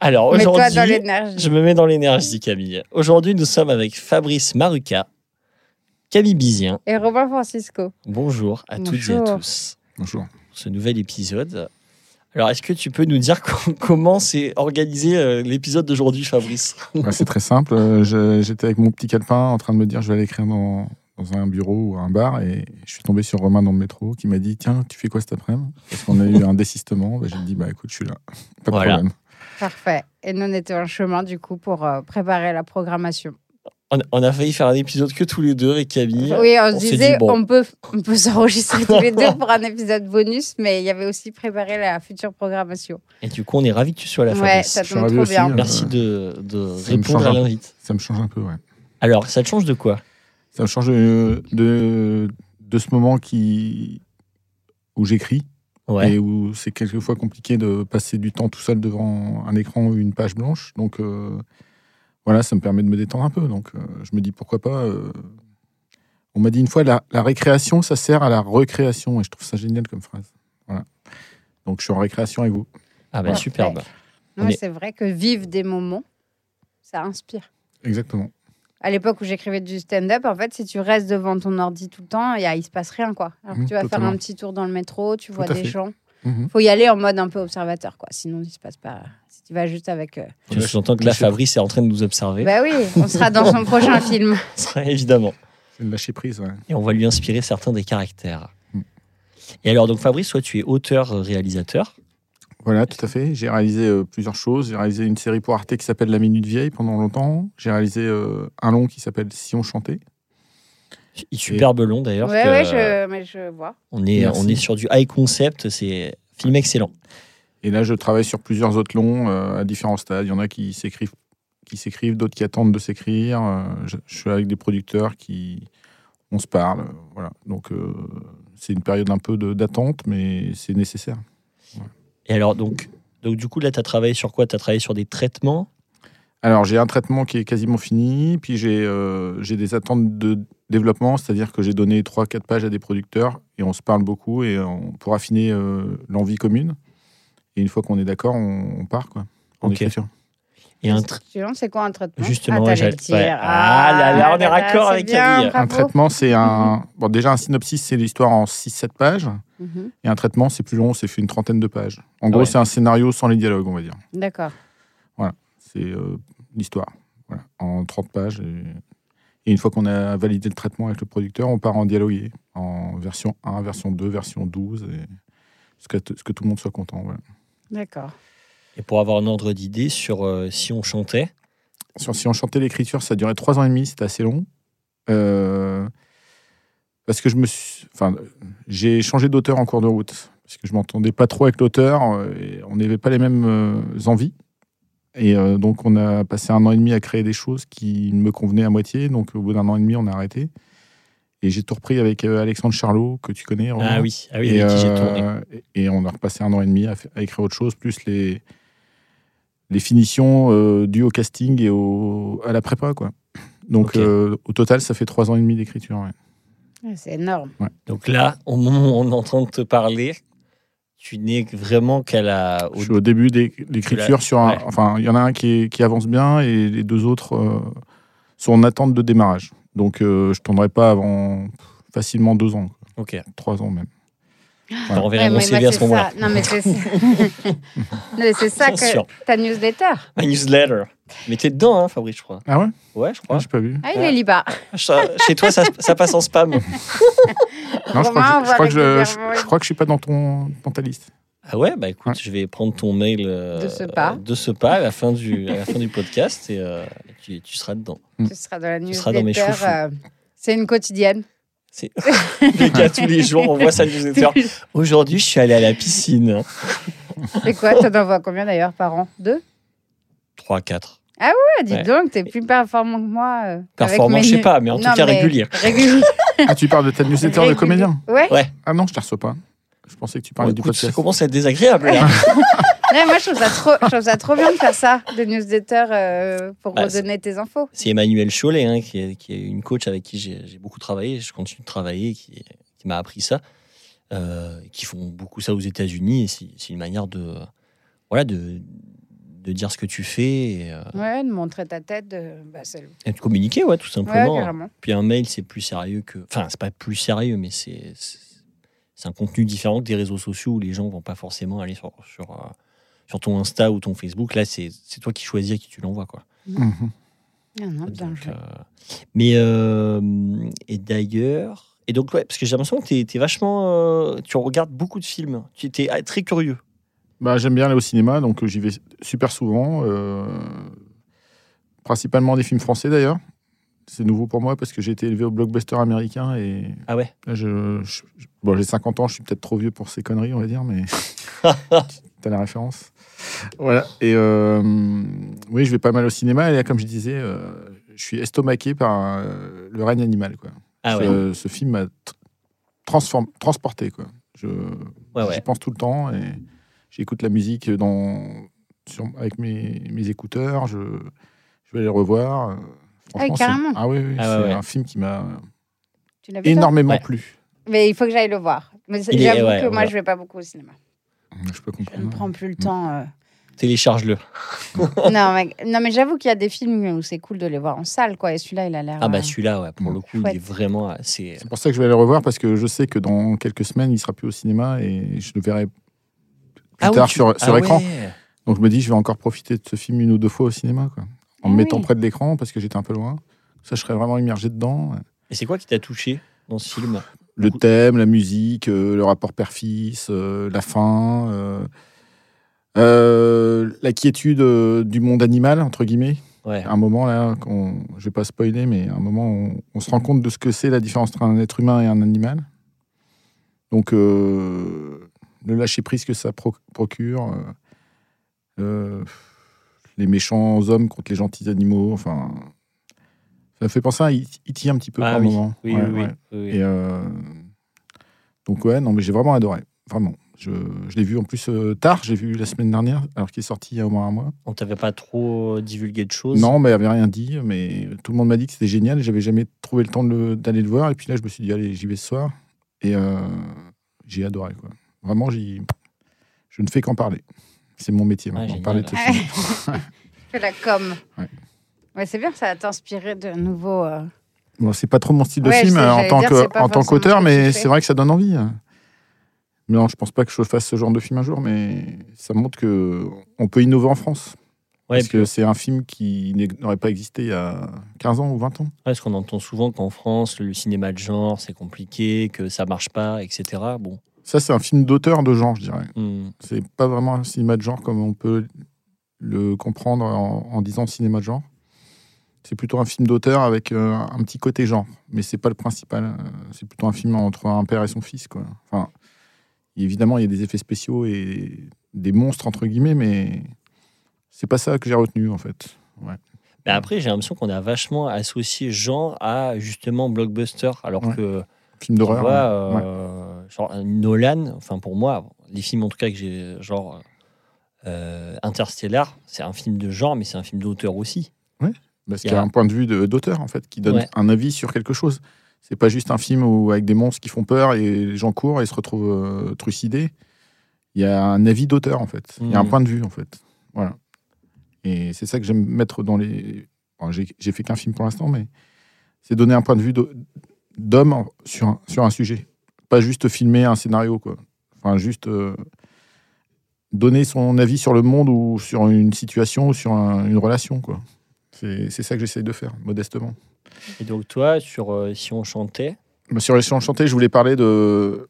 Alors aujourd'hui, je me mets dans l'énergie, Camille. Aujourd'hui, nous sommes avec Fabrice Maruca, Camille Bizien. Et Robin Francisco. Bonjour à toutes et à tous. Bonjour. pour Ce nouvel épisode. Alors, est-ce que tu peux nous dire co- comment s'est organisé euh, l'épisode d'aujourd'hui, Fabrice? Bah, c'est très simple. Euh, J'étais avec mon petit calepin en train de me dire je vais aller écrire dans, dans un bureau ou un bar et je suis tombé sur Romain dans le métro qui m'a dit tiens tu fais quoi cet après-midi? Parce qu'on a eu un désistement. Bah, J'ai dit bah écoute je suis là. Pas de Voilà. problème. Parfait. Et nous, on était en chemin, du coup, pour euh, préparer la programmation. on, a failli faire un épisode que tous les deux avec Camille. Oui, on, se on disait, dit, bon. on peut, on peut s'enregistrer tous les deux pour un épisode bonus, mais il y avait aussi préparé la future programmation. Et du coup, on est ravis que tu sois là, Ouais, Fabrice. ça tombe trop aussi, bien. euh, Merci de, répondre change à un- l'invite. Ça me change un peu ouais. Alors, ça te change de quoi? Ça me change de, de, de ce moment qui où j'écris Ouais. et où c'est quelquefois compliqué de passer du temps tout seul devant un écran ou une page blanche. Donc euh, voilà, ça me permet de me détendre un peu. Donc euh, je me dis pourquoi pas. euh, On m'a dit une fois la, la récréation, ça sert à la recréation et je trouve ça génial comme phrase. Voilà. Donc je suis en récréation avec vous. Ah ben superbe. Est- C'est vrai que vivre des moments, ça inspire. Exactement. À l'époque où j'écrivais du stand-up, en fait, si tu restes devant ton ordi tout le temps, il y a- il se passe rien, quoi. Alors que Mhm, tu vas totalement. faire un petit tour dans le métro, tu vois des fait. gens. Mhm. faut y aller en mode un peu observateur, quoi. Sinon, il se passe pas. Si tu vas juste avec. euh, Tu sous-entends que là, Fabrice est en train de nous observer. Bah oui, on sera dans son prochain film. Évidemment. C'est le lâcher prise. ouais. Et on va lui inspirer certains des caractères. Mm. Et alors, donc Fabrice, toi, tu es auteur-réalisateur. Voilà, tout à fait. J'ai réalisé euh, plusieurs choses. J'ai réalisé une série pour Arte qui s'appelle La Minute Vieille pendant longtemps. J'ai réalisé euh, un long qui s'appelle Si on chantait. Superbe long d'ailleurs. Ouais, ouais, euh, je, mais je vois. on, est, Merci. on est sur du high concept, c'est film excellent. Et là, je travaille sur plusieurs autres longs euh, à différents stades. Il y en a qui s'écrivent, qui s'écrivent, d'autres qui attendent de s'écrire. Je, je suis avec des producteurs qui, on se parle. Voilà. Donc, euh, c'est une période un peu de- d'attente, mais c'est nécessaire. Et alors, donc, donc du coup, là, tu as travaillé sur quoi? Tu as travaillé sur des traitements? Alors, j'ai un traitement qui est quasiment fini, puis j'ai euh, des attentes de développement, c'est-à-dire que j'ai donné 3-4 pages à des producteurs et on se parle beaucoup et on, pour affiner euh, l'envie commune. Et une fois qu'on est d'accord, on, on part quoi, en Ok. écriture. Et un tra- Suivant, c'est quoi un traitement Justement, ah, ouais, dire. ouais. Ah là là, on est raccord c'est avec bien, Camille. Un traitement, c'est un. Bon, déjà, un synopsis, c'est l'histoire en 6-7 pages. Mhm, Et un traitement, c'est plus long, c'est fait une trentaine de pages. En gros, ouais. c'est un scénario sans les dialogues, on va dire. D'accord. C'est euh, l'histoire. Voilà, en 30 pages. Et, et une fois qu'on a validé le traitement avec le producteur, on part en dialogué. En version 1, version 2, version 12. Et ce, que, ce que tout le monde soit content. voilà. D'accord. Et pour avoir un ordre d'idée sur euh, si on chantait, Sur Si on chantait l'écriture, ça durait 3 ans et demi, c'était assez long. Euh, parce que je me suis. Enfin, j'ai changé d'auteur en cours de route. Parce que je m'entendais pas trop avec l'auteur. euh, et on n'avait pas les mêmes envies. Et euh, donc, on a passé un an et demi à créer des choses qui me convenaient à moitié. Donc, au bout d'un an et demi, on a arrêté. Et j'ai tout repris avec euh, Alexandre Charlot, que tu connais. Romain. ah oui, ah oui, et, avec qui j'ai tourné. et on a repassé un an et demi à écrire autre chose, plus les, les finitions euh, dues au casting et au, à la prépa. Quoi. Donc euh, au total, ça fait trois ans et demi d'écriture. ouais. C'est énorme. Donc là, au moment où on est en train de te parler, tu n'es vraiment qu'à la. au- Je suis au début de l'écriture sur un. Ouais. Enfin, il y en a un qui, est- qui avance bien et les deux autres euh, sont en attente de démarrage. Donc euh, je ne tournerai pas avant facilement deux ans, quoi. Ok. trois ans même. On verra Ouais, mon CV à ce moment-là. Non, mais c'est ça que ta newsletter. Ma newsletter. Mais t'es dedans, hein, Fabrice, je crois. Ah ouais? Ouais, je Je crois. n'ai pas vu. Ah, il pas. Ça- Chez toi, ça, ça passe en spam. Non, je crois, que, on je, crois que je, régulièrement. je- je crois que je suis pas dans ton dans ta liste. Ah ouais, bah écoute, Ouais. je vais prendre ton mail euh, De ce pas. de ce pas à la fin du, à la fin du podcast et euh, tu, tu seras dedans. Tu seras dans la Tu seras dans mes newsletter. chouchous. euh, C'est une quotidienne. C'est le cas tous les jours, on voit ça newsletter. Aujourd'hui, je suis allé à la piscine. C'est quoi Tu en envoies combien d'ailleurs par an? Deux? 3, 4. Ah, dis Ouais. donc, t'es plus performant que moi. euh, Performant, mes je sais pas, mais en tout cas mais régulier. régulier. Ah, tu parles de ta newsletter de comédien? Ouais. Ah non, je te reçois pas. Je pensais que tu parlais du Écoute, ça podcast. commence à être désagréable là. Non, moi, je trouve, ça trop, je trouve ça trop bien de faire ça, des newsletters euh, pour Bah, redonner tes infos. C'est Emmanuel Chollet, hein, qui, est, qui est une coach avec qui j'ai beaucoup travaillé, je continue de travailler, qui, qui m'a appris ça, euh, qui font beaucoup ça aux États-Unis. C'est une manière de, voilà, de, de dire ce que tu fais et, euh, Ouais, de montrer ta tête. De... Bah, et de communiquer, ouais, tout simplement. Puis un mail, c'est plus sérieux que. Enfin, c'est pas plus sérieux, mais c'est un contenu différent que des réseaux sociaux où les gens vont pas forcément aller sur, sur, euh, sur ton Insta ou ton Facebook. Là, c'est c'est toi qui choisis à qui tu l'envoies, quoi. Mhm. Ah non, bien Donc, joué. euh, mais euh, et d'ailleurs, et donc ouais, parce que j'ai l'impression que tu es, vachement, euh, tu regardes beaucoup de films. Tu étais très curieux. Bah, J'aime bien aller au cinéma, donc j'y vais super souvent. euh, principalement des films français d'ailleurs. C'est nouveau pour moi parce que j'ai été élevé au blockbuster américain et Ah ouais? là, je, je- je- bon, j'ai 50 ans, je suis peut-être trop vieux pour ces conneries, on va dire, mais t'as la référence. Voilà. Et euh, oui, je vais pas mal au cinéma et là, comme je disais, euh, je suis estomaqué par euh, Le règne animal. Quoi. Ah ouais. ce, ce film m'a transporté. Quoi. Je, Ouais, ouais. J'y pense tout le temps et j'écoute la musique dans, sur- avec mes, mes écouteurs. Je, je vais les revoir. C'est- carrément. Ah oui, oui, Ah c'est ouais. un film qui m'a énormément Ouais. plu. Mais il faut que j'aille le voir. Mais j'avoue ouais, que moi, je vais pas beaucoup au cinéma. Je peux Je ne comprendre. prends plus le temps. euh. Télécharge-le. non, mais, non, mais j'avoue qu'il y a des films où c'est cool de les voir en salle, quoi. Et celui-là, il a l'air. Ah bah euh, celui-là, ouais, pour le coup, il est vraiment, c'est. C'est pour ça que je vais aller le revoir parce que je sais que dans quelques semaines, il sera plus au cinéma et je le verrai plus Ah oui, tard tu- sur, sur ah écran. ouais. Donc je me dis, je vais encore profiter de ce film une ou deux fois au cinéma, quoi. En me mettant oui. près de l'écran parce que j'étais un peu loin. Ça, je serais vraiment immergé dedans. Et c'est quoi qui t'a touché dans ce film Le thème, la musique, euh, le rapport père-fils, euh, la fin, euh, euh, la quiétude euh, du monde animal, entre guillemets. Ouais. À un moment, là, qu'on, je vais pas spoiler, mais à un moment, on, on se rend compte de ce que c'est la différence entre un être humain et un animal. Donc, euh, le lâcher-prise que ça pro- procure, euh, euh, les méchants hommes contre les gentils animaux, enfin... Ça me fait penser à E.T. un petit peu Ah par oui. moment. Oui, Ouais, oui, oui, ouais. oui, oui. Et euh, donc ouais, non mais j'ai vraiment adoré, vraiment. Je, je l'ai vu en plus euh, tard, j'ai vu la semaine dernière, alors qu'il est sorti il y a au moins un mois. On t'avait pas trop divulgué de choses? Non, mais il avait rien dit, mais tout le monde m'a dit que c'était génial j'avais jamais trouvé le temps le- d'aller le voir. Et puis là, je me suis dit, allez, j'y vais ce soir. Et euh, j'ai adoré, quoi. Vraiment, j'y... je ne fais qu'en parler. C'est mon métier maintenant, génial. parler de ce film. Que la com. Ouais. Ouais, c'est bien, ça va t'inspirer de nouveaux. euh, Bon, c'est pas trop mon style de Ouais, film je sais, euh, en tant dire, que en qu'auteur, que mais c'est fais. vrai que ça donne envie. Non, je pense pas que je fasse ce genre de film un jour, mais ça montre que on peut innover en France. Ouais, parce puis- que c'est un film qui n'aurait pas existé il y a 15 ans ou 20 ans. Ouais, parce qu'on entend souvent qu'en France, le cinéma de genre, c'est compliqué, que ça marche pas, etc. Bon. Ça, c'est un film d'auteur de genre, je dirais. hmm. C'est pas vraiment un cinéma de genre comme on peut le comprendre en, en disant cinéma de genre. C'est plutôt un film d'auteur avec euh, un petit côté genre, mais c'est pas le principal. Euh, C'est plutôt un film entre un père et son fils, quoi. Enfin, évidemment, il y a des effets spéciaux et des monstres entre guillemets, mais c'est pas ça que j'ai retenu en fait. Ouais. Mais après, j'ai l'impression qu'on a vachement associé genre à justement blockbuster, alors Ouais. que Film d'horreur. ouais. euh, genre Nolan, enfin pour moi, les films en tout cas que j'ai, genre euh, Interstellar, c'est un film de genre, mais c'est un film d'auteur aussi. Parce Il y qu'il y a un point de vue de- d'auteur, en fait, qui donne Ouais. un avis sur quelque chose. C'est pas juste un film où, avec des monstres qui font peur et les gens courent et se retrouvent euh, trucidés. Il y a un avis d'auteur, en fait. Il y a un Mhm. point de vue, en fait. Voilà. Et c'est ça que j'aime mettre dans les. bon, J'ai fait qu'un film pour l'instant, mais c'est donner un point de vue d'ho- d'homme en- sur un, sur un sujet. Pas juste filmer un scénario, quoi. Enfin, juste euh, donner son avis sur le monde ou sur une situation ou sur un- une relation, quoi. C'est ça que j'essaye de faire, modestement. Et donc toi, sur euh, Si on chantait, Bah, Sur les chants chantés, je voulais parler de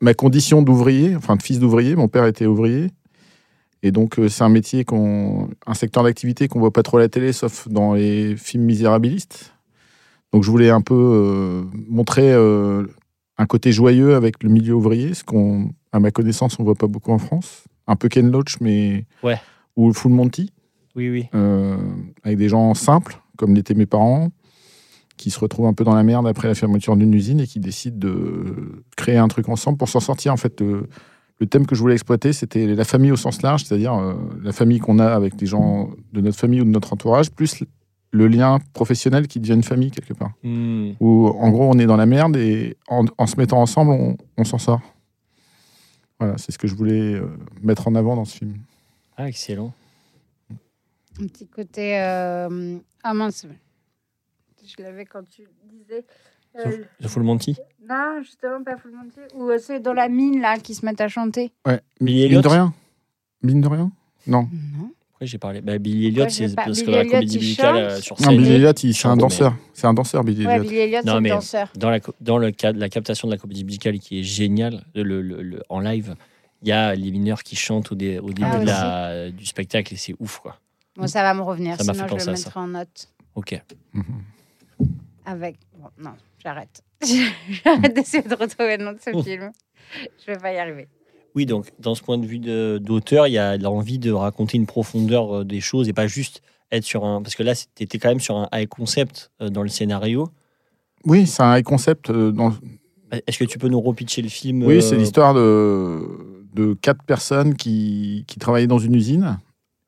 ma condition d'ouvrier, enfin de fils d'ouvrier. Mon père était ouvrier. Et donc, euh, c'est un métier, qu'on, un secteur d'activité qu'on voit pas trop à la télé, sauf dans les films misérabilistes. Donc, je voulais un peu euh, montrer un côté joyeux avec le milieu ouvrier, ce qu'on, à ma connaissance, on voit pas beaucoup en France. Un peu Ken Loach, mais. Ouais. Ou Full Monty. Oui, oui. euh, avec des gens simples, comme l'étaient mes parents, qui se retrouvent un peu dans la merde après la fermeture d'une usine et qui décident de créer un truc ensemble pour s'en sortir. En fait, le, le thème que je voulais exploiter, c'était la famille au sens large, c'est-à-dire euh, la famille qu'on a avec des gens de notre famille ou de notre entourage, plus le lien professionnel qui devient une famille quelque part. Hmm. Où en gros, on est dans la merde et en, en se mettant ensemble, on, on s'en sort. Voilà, c'est ce que je voulais euh, mettre en avant dans ce film. Ah, excellent. Un petit côté. euh, Ah mince. Je l'avais quand tu disais. euh, The Full Monty Non, justement, pas Full Monty. Ou euh, c'est dans la mine, là, qui se mettent à chanter. Ouais. Mine de rien Mine de rien? Non. Non. Pourquoi j'ai parlé? Bah, Billy Elliot, c'est parce que Billy dans la Elliot, comédie musicale chante? euh, sur Non, scène, Billy Elliot, il- c'est un mais- danseur. C'est un danseur, Billy Ouais, Elliot. Billy Elliot, Non, c'est mais- danseur. dans la, dans le cadre la captation de la comédie musicale qui est géniale, le, le- le- en live, il y a les mineurs qui chantent au, dé- au début Ah, de la- du spectacle et c'est ouf, quoi. Bon, ça va me revenir, Ça m'a sinon je le mettrai en note. Ok. Avec. Bon, non, j'arrête. j'arrête d'essayer de retrouver le nom de ce film. Je vais pas y arriver. Oui, donc dans ce point de vue d'auteur, il y a l'envie de raconter une profondeur euh, des choses et pas juste être sur un. Parce que là, tu étais quand même sur un high concept euh, dans le scénario. Oui, c'est un high concept. euh, dans... Est-ce que tu peux nous repitcher le film Oui, c'est l'histoire de, de quatre personnes qui, qui travaillaient dans une usine.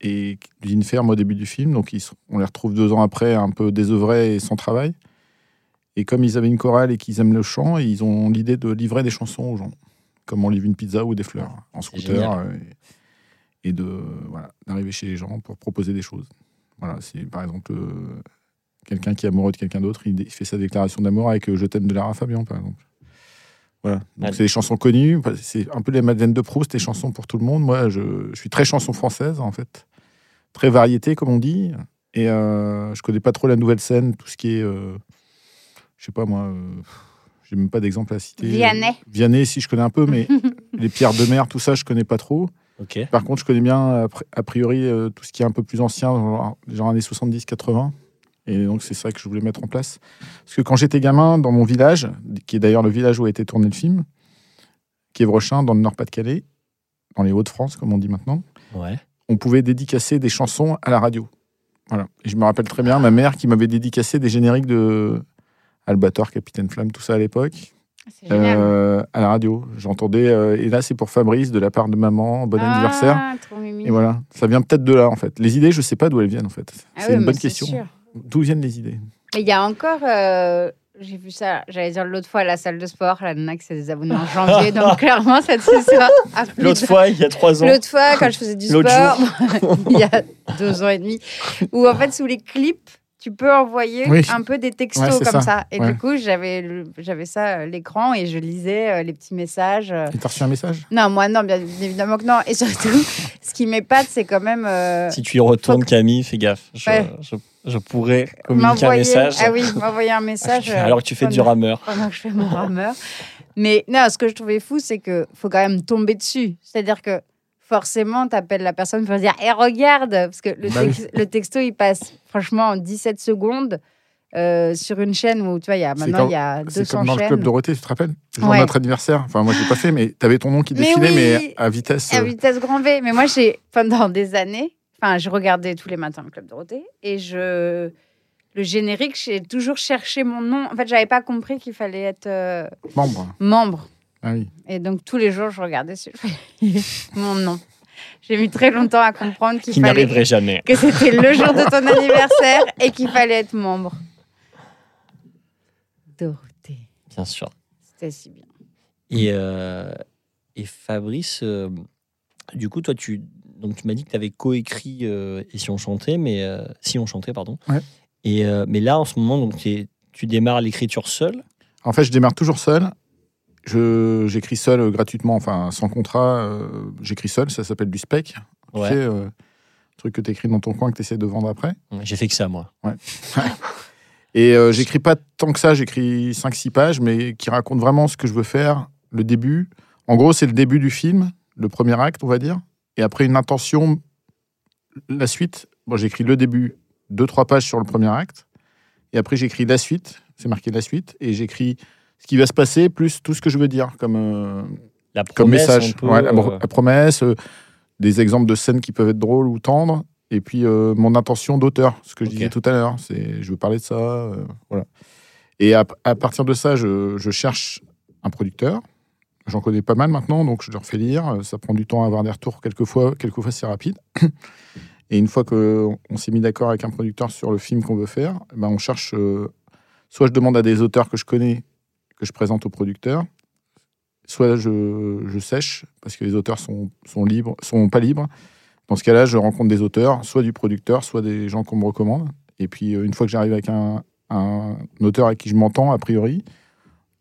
Et l'usine ferme au début du film. Donc, ils on les retrouve deux ans après, un peu désœuvrés et sans travail. Et comme ils avaient une chorale et qu'ils aiment le chant, ils ont l'idée de livrer des chansons aux gens. Comme on livre une pizza ou des fleurs en scooter. euh, Et, et de voilà, d'arriver chez les gens pour proposer des choses. Voilà, c'est par exemple euh, quelqu'un qui est amoureux de quelqu'un d'autre, il, il fait sa déclaration d'amour avec euh, Je t'aime de Lara Fabian, par exemple. Voilà. Donc, c'est des chansons connues. C'est un peu les Madeleine de Proust, des chansons pour tout le monde. Moi, je, je suis très chanson française, en fait. Très variété, comme on dit. Et euh, je connais pas trop la nouvelle scène, tout ce qui est. je sais pas, moi. Euh, j'ai même pas d'exemple à citer. Vianney. Vianney, si je connais un peu, mais les pierres de mer, tout ça, je connais pas trop. Par contre, je connais bien, a pri- a priori, euh, tout ce qui est un peu plus ancien, genre, genre années 70-80. Et donc, c'est ça que je voulais mettre en place. Parce que quand j'étais gamin, dans mon village, qui est d'ailleurs le village où a été tourné le film, qui est Vrechin, dans le Nord-Pas-de-Calais, dans les Hauts-de-France, comme on dit maintenant, Ouais. on pouvait dédicacer des chansons à la radio. Voilà. Et je me rappelle très bien ma mère qui m'avait dédicacé des génériques de Albator, Capitaine Flamme, tout ça à l'époque, euh, à la radio. J'entendais, euh, et là, c'est pour Fabrice, de la part de maman, bon anniversaire. Ah, mimi. Et voilà, ça vient peut-être de là en fait. Les idées, je sais pas d'où elles viennent en fait. Ah c'est oui, une mais bonne question. D'où viennent les idées? Il y a encore, euh, j'ai vu ça, j'allais dire l'autre fois à la salle de sport, la nana qui s'est désabonnée en janvier, donc clairement cette saison. a plus L'autre fois, il y a trois ans. L'autre fois, quand je faisais du sport, il y a deux ans et demi, où en fait, sous les clips, tu peux envoyer Oui. un peu des textos Ouais, comme ça. ça. Et Ouais. du coup, j'avais ça l'écran et je lisais euh, les petits messages. euh. Et t'as reçu un message? Non, moi, non, bien évidemment que non. Et surtout, ce qui m'épate, c'est quand même. euh, Si tu y retournes, que- Camille, fais gaffe. Je, Ouais. je, je pourrais communiquer un m'envoyer- message. Ah oui, m'envoyer un message. Alors que tu fais du rameur. pendant que je fais mon rameur. Mais non, ce que je trouvais fou, c'est que faut quand même tomber dessus. C'est-à-dire que forcément, tu appelles la personne pour dire Eh, regarde Parce que le, Bah tex- le texto, il passe franchement en 17 secondes euh, sur une chaîne où tu vois, il y a, C'est maintenant, il y a C'est 200 comme dans le chaînes. club Dorothée, tu te rappelles? Le jour Ouais. notre anniversaire. Enfin, moi, je l'ai pas fait, mais t'avais ton nom qui Mais défilait, oui. mais à vitesse. À euh, vitesse grand V. Mais moi, j'ai pendant des années, enfin, je regardais tous les matins le Club Dorothée et je. Le générique, j'ai toujours cherché mon nom. En fait, j'avais pas compris qu'il fallait être euh, membre. membre. Ah oui. Et donc, tous les jours, je regardais sur mon nom. J'ai mis très longtemps à comprendre qu'il fallait n'arriverait jamais. que c'était le jour de ton anniversaire et qu'il fallait être membre. Dorothée, Bien sûr. c'était si bien. Et, euh, et Fabrice, euh, du coup, toi, tu, donc, tu m'as dit que tu avais coécrit euh, Et si on chantait, mais euh, si on chantait, pardon. Ouais. Et, euh, mais là, en ce moment, donc, tu démarres l'écriture seul. En fait, je démarre toujours seul. Je- J'écris seul euh, gratuitement, enfin sans contrat. euh, J'écris seul, ça s'appelle du spec. Tu Ouais. sais, euh, truc que tu écris dans ton coin que tu essaies de vendre après. J'ai fait que ça, moi. Et euh, j'écris pas tant que ça, j'écris 5-6 pages, mais qui racontent vraiment ce que je veux faire, le début. En gros, c'est le début du film, le premier acte, on va dire. Et après, une intention, la suite. Bon, j'écris le début, 2-3 pages sur le premier acte. Et après, j'écris la suite, c'est marqué la suite. Et j'écris ce qui va se passer, plus tout ce que je veux dire comme, euh, La comme message. Ouais, la, euh, la promesse, euh, des exemples de scènes qui peuvent être drôles ou tendres. Et puis euh, mon intention d'auteur, ce que je disais tout à l'heure, c'est je veux parler de ça, voilà. Et à, à partir de ça, je, je cherche un producteur. J'en connais pas mal maintenant, donc je leur fais lire. Ça prend du temps à avoir des retours. Quelquefois, quelquefois c'est rapide. Et une fois qu'on s'est mis d'accord avec un producteur sur le film qu'on veut faire, ben on cherche. euh, soit je demande à des auteurs que je connais, que je présente au producteur, soit je, sèche, parce que les auteurs sont, sont libres, sont pas libres. Dans ce cas-là, je rencontre des auteurs, soit du producteur, soit des gens qu'on me recommande. Et puis, euh, une fois que j'arrive avec un, un auteur avec qui je m'entends, a priori,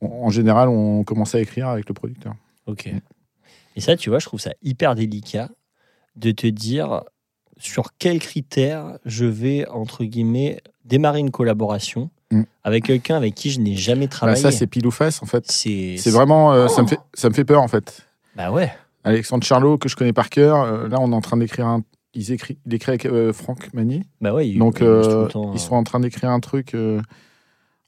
en général, on commence à écrire avec le producteur. Ok. Et ça, tu vois, je trouve ça hyper délicat de te dire sur quels critères je vais, entre guillemets, démarrer une collaboration Mm. avec quelqu'un avec qui je n'ai jamais Bah, travaillé. ça, c'est pile ou face, en fait. c'est vraiment. euh, ça, me Oh. fait, ça me fait peur, en fait. Bah ouais. Alexandre Charlot, que je connais par cœur, euh, là, on est en train d'écrire un. Ils écrit, il écrit avec euh, Franck Magnier. Bah ouais. il- Donc, il temps, ils euh, sont en train d'écrire un truc,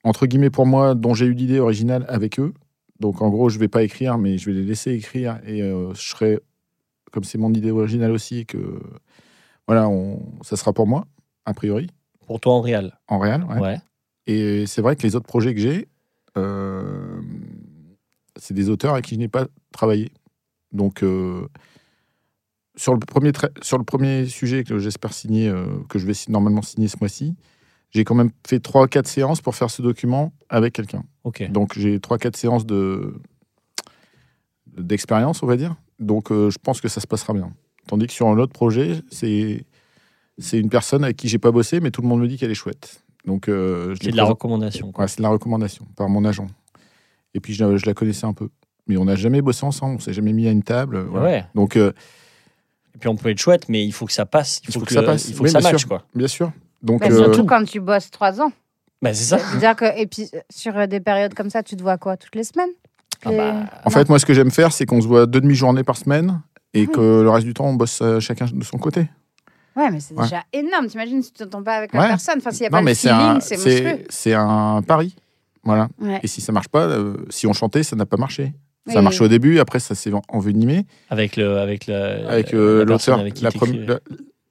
entre guillemets, pour moi, dont j'ai eu l'idée originale avec eux. Donc, en gros, je vais pas écrire, mais je vais les laisser écrire. Et je serai, comme c'est mon idée originale aussi, que voilà, on, ça sera pour moi, a priori, Pour toi en réel. en réel. ouais. Ouais. Et c'est vrai que les autres projets que j'ai, euh, c'est des auteurs avec qui je n'ai pas travaillé. Donc, euh, sur, le premier sur le premier sujet que j'espère signer, euh, que je vais normalement signer ce mois-ci, j'ai quand même fait 3-4 séances pour faire ce document avec quelqu'un. Ok. Donc, j'ai 3-4 séances de d'expérience, on va dire. Donc, je pense que ça se passera bien. Tandis que sur un autre projet, c'est c'est une personne avec qui j'ai pas bossé, mais tout le monde me dit qu'elle est chouette. Donc, euh, je C'est de la recommandation. quoi. Ouais, c'est de la recommandation par mon agent. Et puis je, je la connaissais un peu. Mais on n'a jamais bossé ensemble, on s'est jamais mis à une table. voilà. Ouais. Donc, euh, Et puis on peut être chouette, mais il faut que ça passe. Il faut, que, ça passe. Il faut Oui, que ça matche, sûr. quoi. bien sûr. Donc, Bah, euh, Surtout quand tu bosses trois ans. Bah c'est ça. Dire que, et puis, sur des périodes comme ça, tu te vois quoi? Toutes les semaines? Ah Les- bah, en fait, moi, ce que j'aime faire, c'est qu'on se voit deux demi-journées par semaine et que le reste du temps, on bosse chacun de son côté. Ouais, mais c'est Ouais. déjà énorme. T'imagines si tu t'entends pas avec la Ouais. personne. Enfin, s'il n'y a non, pas mais le c'est feeling, un, c'est monstrueux. c'est un pari. Voilà. Ouais. Et si ça marche pas, euh, si on chantait, ça n'a pas marché. Ça a marché oui. au début, après, ça s'est en- envenimé. avec le avec le avec euh, l'auteur, la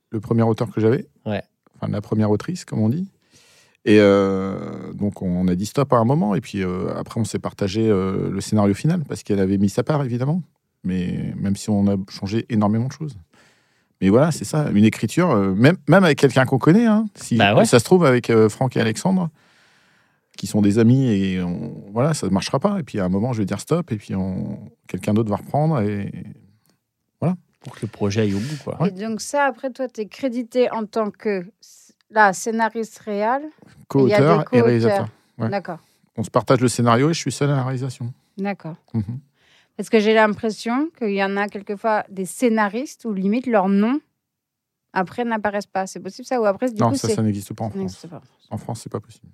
le premier auteur que j'avais. Ouais. Enfin, la première autrice, comme on dit. Et euh, donc, on a dit stop à un moment. Et puis, euh, après, on s'est partagé euh, le scénario final parce qu'elle avait mis sa part, évidemment. Mais même si on a changé énormément de choses. Mais voilà, c'est ça. Une écriture, euh, même, même avec quelqu'un qu'on connaît, hein, si Bah ouais. ça se trouve avec euh, Franck et Alexandre, qui sont des amis, et on- voilà, ça ne marchera pas. Et puis, à un moment, je vais dire stop. Et puis, on... quelqu'un d'autre va reprendre. Et pour que le projet aille au bout, quoi. Et donc, ça, après, toi, tu es crédité en tant que là, scénariste réel. Co-auteur et réalisateur. Ouais. D'accord. On se partage le scénario et je suis seul à la réalisation. D'accord. Mhm. Parce que j'ai l'impression qu'il y en a quelquefois des scénaristes où limite leur nom après n'apparaissent pas. C'est possible ça Ou après, du non, coup, ça, ça n'existe pas en France. pas. En France, c'est pas possible.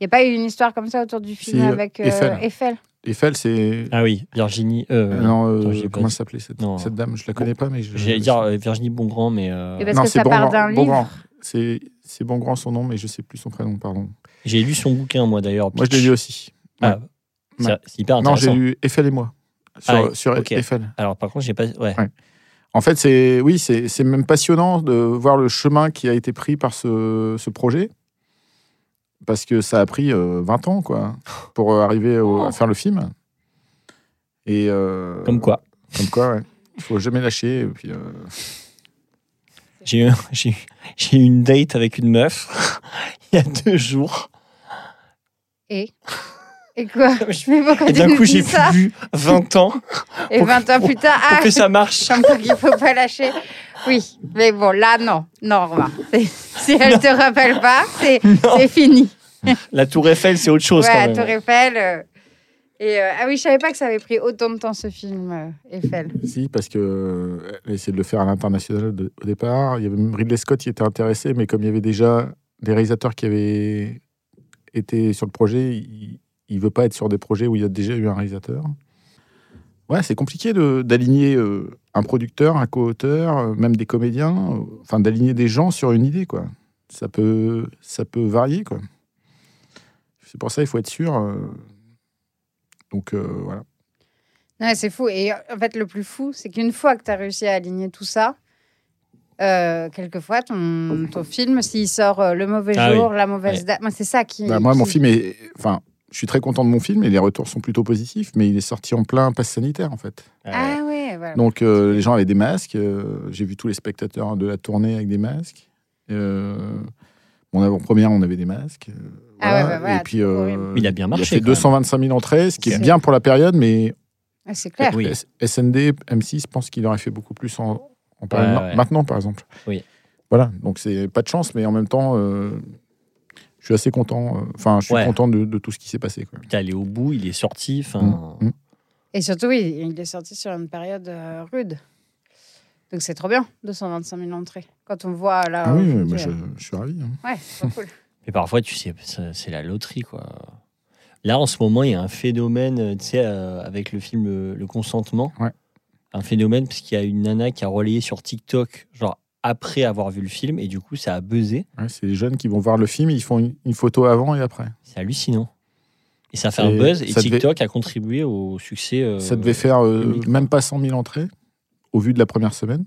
Il n'y a pas eu une histoire comme ça autour du film Si, avec euh, Eiffel. Eiffel. Eiffel, c'est. Ah oui, Virginie. euh, non, euh, pas comment s'appelait cette, Non. cette dame? Je la connais pas, mais je. J'allais dire euh, Virginie Bongrand, mais euh, Et parce non, que c'est ça part Bongrand- d'un livre. Bongrand. C'est c'est Bongrand son nom, mais je sais plus son prénom, pardon. j'ai lu son bouquin, moi d'ailleurs. Moi, je l'ai lu aussi. Ah, c'est Ouais. c'est hyper Non, j'ai intéressant. lu Eiffel et moi. Sur, Ah, sur. Eiffel. Alors par contre, j'ai pas. Ouais. Ouais. En fait, c'est oui, c'est c'est même passionnant de voir le chemin qui a été pris par ce, ce projet. Parce que ça a pris euh, 20 ans, quoi, pour euh, arriver au- à faire le film. Et euh, Comme quoi. Comme quoi, ouais. Il faut jamais lâcher. Et puis, euh, J'ai eu, j'ai eu- j'ai eu une date avec une meuf il y a deux jours. Et? Et quoi Je- Mais pourquoi Et d'un coup, j'ai vu 20 ans Et pour- 20 ans plus tard, ah, que ça marche. comme quoi qu'il ne faut pas lâcher. Oui, mais bon, là, non. Non, Romain. C'est- Si elle ne te rappelle pas, c'est fini. La Tour Eiffel, c'est autre chose ouais, quand même. Tour Eiffel. euh, Et, euh, ah oui, je savais pas que ça avait pris autant de temps, ce film, euh, Eiffel. si, parce que euh, elle a essayé de le faire à l'international de- au départ. Il y avait même Ridley Scott qui était intéressé, mais comme il y avait déjà des réalisateurs qui avaient été sur le projet, il ne veut pas être sur des projets où il y a déjà eu un réalisateur. Ouais, c'est compliqué d'aligner euh, un producteur, un co-auteur, euh, même des comédiens, euh, enfin d'aligner des gens sur une idée, quoi. Ça peut, ça peut varier, quoi. C'est pour ça il faut être sûr. euh, Donc euh, voilà. Ouais, c'est fou. Et en fait, le plus fou, c'est qu'une fois que tu as réussi à aligner tout ça, euh, quelquefois, ton, ton film, s'il sort euh, le mauvais Ah jour, la mauvaise Ouais. date, moi, c'est ça qui. Bah, moi, mon film est. Enfin, je suis très content de mon film et les retours sont plutôt positifs, mais il est sorti en plein pass sanitaire, en fait. Ah ouais, voilà. Donc, euh, les gens avaient des masques. euh, J'ai vu tous les spectateurs de la tournée avec des masques. Euh, mon avant-première, on avait des masques. euh, Ah voilà. ouais, bah voilà, et puis, euh. Il a bien marché, Il a fait quand même. 225 000 entrées, ce qui est bien pour la période, mais Ah, c'est clair. Oui. SND, M6 pense qu'il aurait fait beaucoup plus en, en Ouais, ouais. maintenant, par exemple. Oui. Voilà, donc c'est pas de chance, mais en même temps, euh, je suis assez content. euh, Enfin, je suis Ouais. content de, de tout ce qui s'est passé. Quoi. T'es allé au bout, il est sorti. Enfin, Mm, mm. Et surtout, oui, il est sorti sur une période euh, rude. Donc c'est trop bien, 225 000 entrées. Quand on voit là. Ah oui, je, euh, je suis ravi. hein. Ouais, c'est cool. Mais parfois, tu sais, c'est la loterie, quoi. Là, en ce moment, il y a un phénomène, tu sais, euh, avec le film Le Consentement. Ouais. Un phénomène, parce qu'il y a une nana qui a relayé sur TikTok, genre après avoir vu le film, et du coup, ça a buzzé. Ouais, c'est les jeunes qui vont voir le film, ils font une, une photo avant et après. C'est hallucinant. Et ça fait un buzz, et devait- TikTok a contribué au succès. euh, Ça devait faire euh, même pas 100 000 entrées, au vu de la première semaine,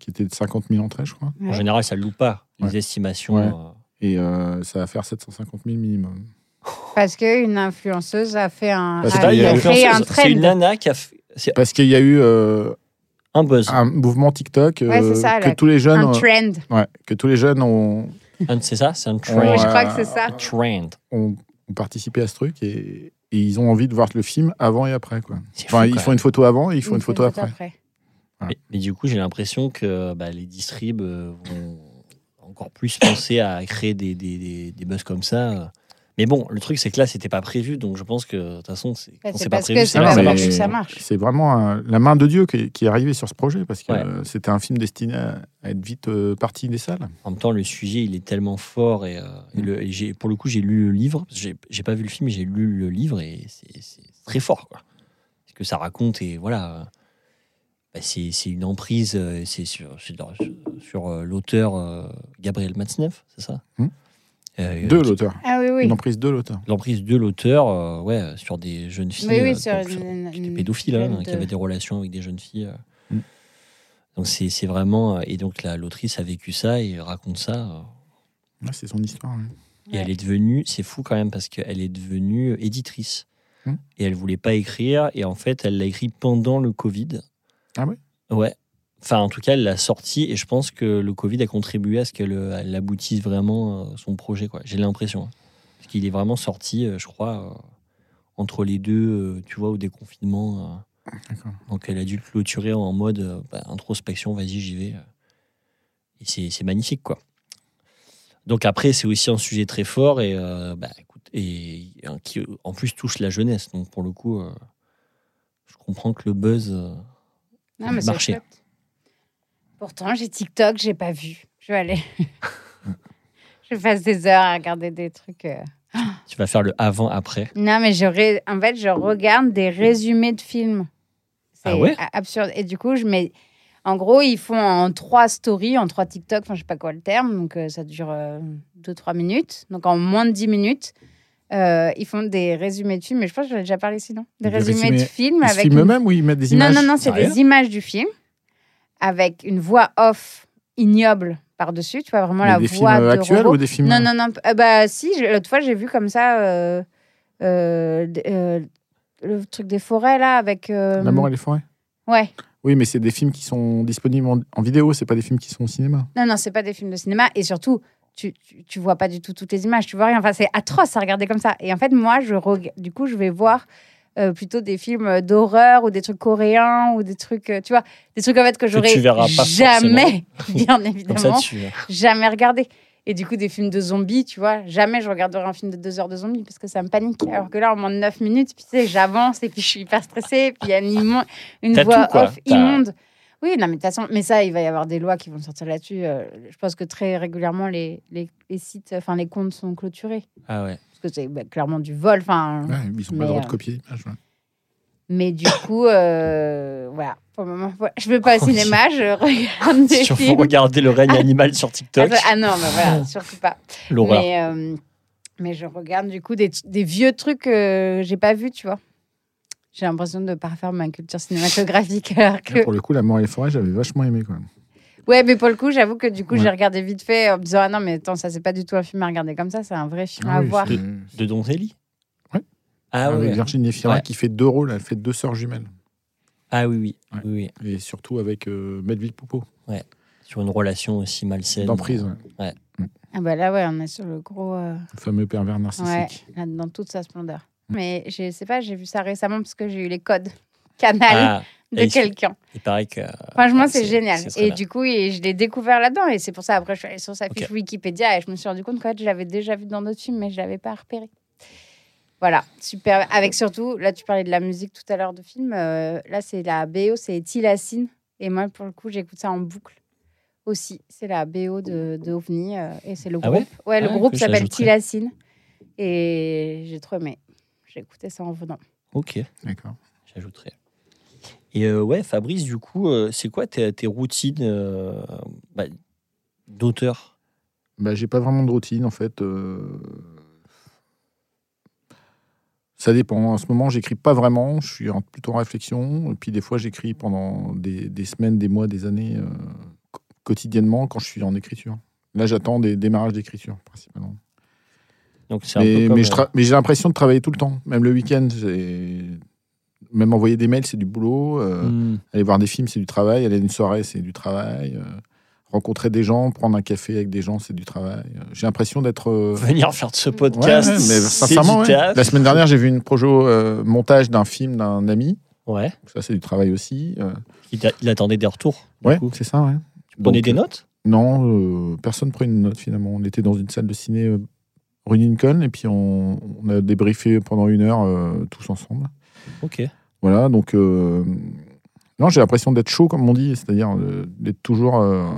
qui était de 50 000 entrées, je crois. En général, ça ne loupe pas, les Ouais. estimations. Ouais. euh, Et euh, ça va faire 750 000 minimum. Parce qu'une influenceuse a fait un. Parce C'est a, a- créé un influenceuse, c'est une trend. nana qui a fait Parce qu'il y a eu euh, un buzz. un mouvement TikTok euh, Ouais, c'est ça, que là. tous les jeunes, Un euh, trend. ouais, que tous les jeunes ont, C'est ça? C'est un trend. Oui, je crois que c'est ça. Un trend. ont, ont participé à ce truc et, et ils ont envie de voir le film avant et après. Quoi. C'est Enfin, fou, ils font une photo avant et ils font une, photo, après. Mais, mais du coup, j'ai l'impression que bah, les distribs euh, vont encore plus penser à créer des, des, des, des buzz comme ça. Mais bon, le truc, c'est que là, c'était pas prévu. Donc, je pense que de toute façon, c'est, Bah, quand c'est c'est pas parce prévu, que là ça marche. que ça marche. C'est vraiment un- la main de Dieu qui, qui est arrivée sur ce projet parce que Ouais. euh, c'était un film destiné à, à être vite euh, parti des salles. En même temps, le sujet, il est tellement fort. Et, euh, et le- et j'ai, pour le coup, j'ai lu le livre. J'ai, j'ai pas vu le film, mais j'ai lu le livre et c'est, c'est très fort. Quoi. Ce que ça raconte, et voilà. euh, bah, c'est, c'est une emprise. euh, C'est sur, c'est dans- sur, sur, euh, l'auteur euh, Gabriel Matzneff, c'est ça? Hmm. Euh, De qui- l'auteur. Ah oui, oui. Une emprise de l'auteur. L'emprise de l'auteur, euh, ouais, sur des jeunes filles. Oui, oui, euh, sur donc, une- qui étaient une pédophiles, hein, qui avaient des relations avec des jeunes filles. euh. Mm. Donc c'est c'est vraiment. Et donc la- l'autrice a vécu ça et raconte ça. Ouais, c'est son histoire. ouais. Et elle est devenue, c'est fou quand même parce qu'elle est devenue éditrice. Hmm. Et elle voulait pas écrire. Et en fait, elle l'a écrit pendant le Covid. Ah ouais? Ouais. Enfin, en tout cas, elle l'a sorti. Et je pense que le Covid a contribué à ce qu'elle euh, elle aboutisse vraiment euh, son projet. quoi. J'ai l'impression. hein. Parce qu'il est vraiment sorti, euh, je crois, euh, entre les deux, euh, tu vois, au déconfinement. euh. D'accord. Donc elle a dû le clôturer en mode euh, bah, introspection, vas-y, j'y vais. Et c'est c'est magnifique, quoi. Donc après, c'est aussi un sujet très fort et, euh, bah, écoute, et euh, qui en plus touche la jeunesse. Donc pour le coup, euh, je comprends que le buzz. euh, Non, mais c'est marché. Pourtant, j'ai TikTok, j'ai pas vu. Je vais aller. je passe des heures à regarder des trucs. euh. tu vas faire le avant-après. Non, mais je ré- en fait, je regarde des résumés de films. C'est Ah ouais a- absurde. Et du coup, je mets. En gros, ils font en trois stories, en trois TikTok, enfin, je sais pas quoi le terme. Donc, euh, ça dure 2-3 minutes. Donc, en moins de 10 minutes, euh, ils font des résumés de films. Mais je pense que j'en ai déjà parlé sinon. Des, Des résumés de résumés- films Ils se avec. filment une- eux-mêmes ou ils mettent des Non, images non, non, c'est Sérieux des images du film avec une voix off ignoble par-dessus. Tu vois vraiment Mais la des films voix euh, de actuels robot. ou des films Non, non, non. euh, bah, si, l'autre fois, j'ai vu comme ça euh, euh, euh, le truc des forêts, là, avec. euh, L'amour et les forêts Ouais. Oui, mais c'est des films qui sont disponibles en, en vidéo, c'est pas des films qui sont au cinéma. Non, non, c'est pas des films de cinéma. Et surtout, tu, tu, tu vois pas du tout toutes les images. Tu vois rien. Enfin, c'est atroce à regarder comme ça. Et en fait, moi, je reg- du coup, je vais voir. Euh, plutôt des films d'horreur ou des trucs coréens ou des trucs, euh, tu vois, des trucs en fait que j'aurais jamais, bien ça, évidemment, tu. jamais regardé. Et du coup, des films de zombies, tu vois, jamais je regarderai un film de deux heures de zombies parce que ça me panique. Alors que là, en moins de 9 minutes, puis tu sais, j'avance et puis je suis hyper stressée. Puis il y a une, voix tout, off immonde. Oui, non, mais de toute façon, mais ça, il va y avoir des lois qui vont sortir là-dessus. Euh, je pense que très régulièrement, les, les, les sites, enfin, les comptes sont clôturés. Ah ouais. Parce que c'est bah, clairement du vol. Enfin, Ouais, ils ont Mais, pas le droit euh, de copier l'image. ouais. mais du coup, euh, voilà. Pour le moment, voilà. je ne vais pas au cinéma, je regarde des films. regarder le règne animal sur TikTok. Ah, ah non, mais voilà, surtout pas. L'horreur. Mais, euh, mais je regarde du coup des, des vieux trucs que j'ai pas vus, tu vois. J'ai l'impression de ne pas refaire ma culture cinématographique. Alors que... Pour le coup, L'amour et les forêts, j'avais vachement aimé quand même. Ouais, mais pour le coup, j'avoue que du coup, Ouais. j'ai regardé vite fait en me disant Ah non, mais attends, ça, c'est pas du tout un film à regarder comme ça, c'est un vrai film Ah à oui, voir. c'est- De Donzelli Ouais. Ah avec ouais. Virginie Efira Ouais. qui fait deux rôles, elle fait deux sœurs jumelles. Ah oui, oui. Ouais. oui, oui. Et surtout avec euh, Melville Poupeau, Sur une relation aussi malsaine. d'emprise, ouais. Ah bah là, ouais, on est sur le gros. euh, le fameux pervers narcissique. Ouais, là, dans toute sa splendeur. Mais je sais pas, j'ai vu ça récemment parce que j'ai eu les codes canal Ah, de quelqu'un. il paraît que. Franchement, euh, c'est génial. c'est très Et bien. du coup, et je l'ai découvert là-dedans. Et c'est pour ça, après, je suis allée sur sa fiche. Wikipédia et je me suis rendu compte qu'en fait, je l'avais déjà vu dans d'autres films, mais je l'avais pas repéré. Voilà, super. Avec surtout, là, tu parlais de la musique tout à l'heure de film. euh, là, c'est la BO, c'est Tilacine. Et moi, pour le coup, j'écoute ça en boucle aussi. C'est la BO de, de OVNI. euh, et c'est le Ah groupe. ouais le Ah groupe que s'appelle. Tilacine. Et j'ai trop aimé. J'ai écouté ça en venant. Ok, D'accord. j'ajouterai. Et euh, ouais, Fabrice, du coup, euh, c'est quoi tes, tes routines euh, bah, d'auteur? Bah, j'ai pas vraiment de routine en fait. Ça dépend. En ce moment, j'écris pas vraiment. Je suis en- plutôt en réflexion. Et puis des fois, j'écris pendant des, des semaines, des mois, des années, quotidiennement quand je suis en écriture. Là, j'attends des démarrages d'écriture principalement. Donc un Mais, peu comme. mais j'ai l'impression de travailler tout le temps. Même le week-end, j'ai- même envoyer des mails, c'est du boulot. euh, hmm, Aller voir des films, c'est du travail. Aller à une soirée, c'est du travail. euh, rencontrer des gens, prendre un café avec des gens, c'est du travail. Euh, J'ai l'impression d'être. Venir faire de ce podcast, ouais, mais sincèrement, du ouais. taf. La semaine dernière, j'ai vu une projo montage d'un film d'un ami. Ouais, Ça, c'est du travail aussi. il, attendait des retours. ouais, c'est ça, ouais. Tu prenais Donc, des notes? Non, personne prenait une note finalement. On était dans une salle de ciné rue Lincoln et puis on, on a débriefé pendant une heure euh, tous ensemble. Ok. Voilà, donc euh, non, j'ai l'impression d'être chaud, comme on dit, c'est-à-dire euh, d'être toujours euh,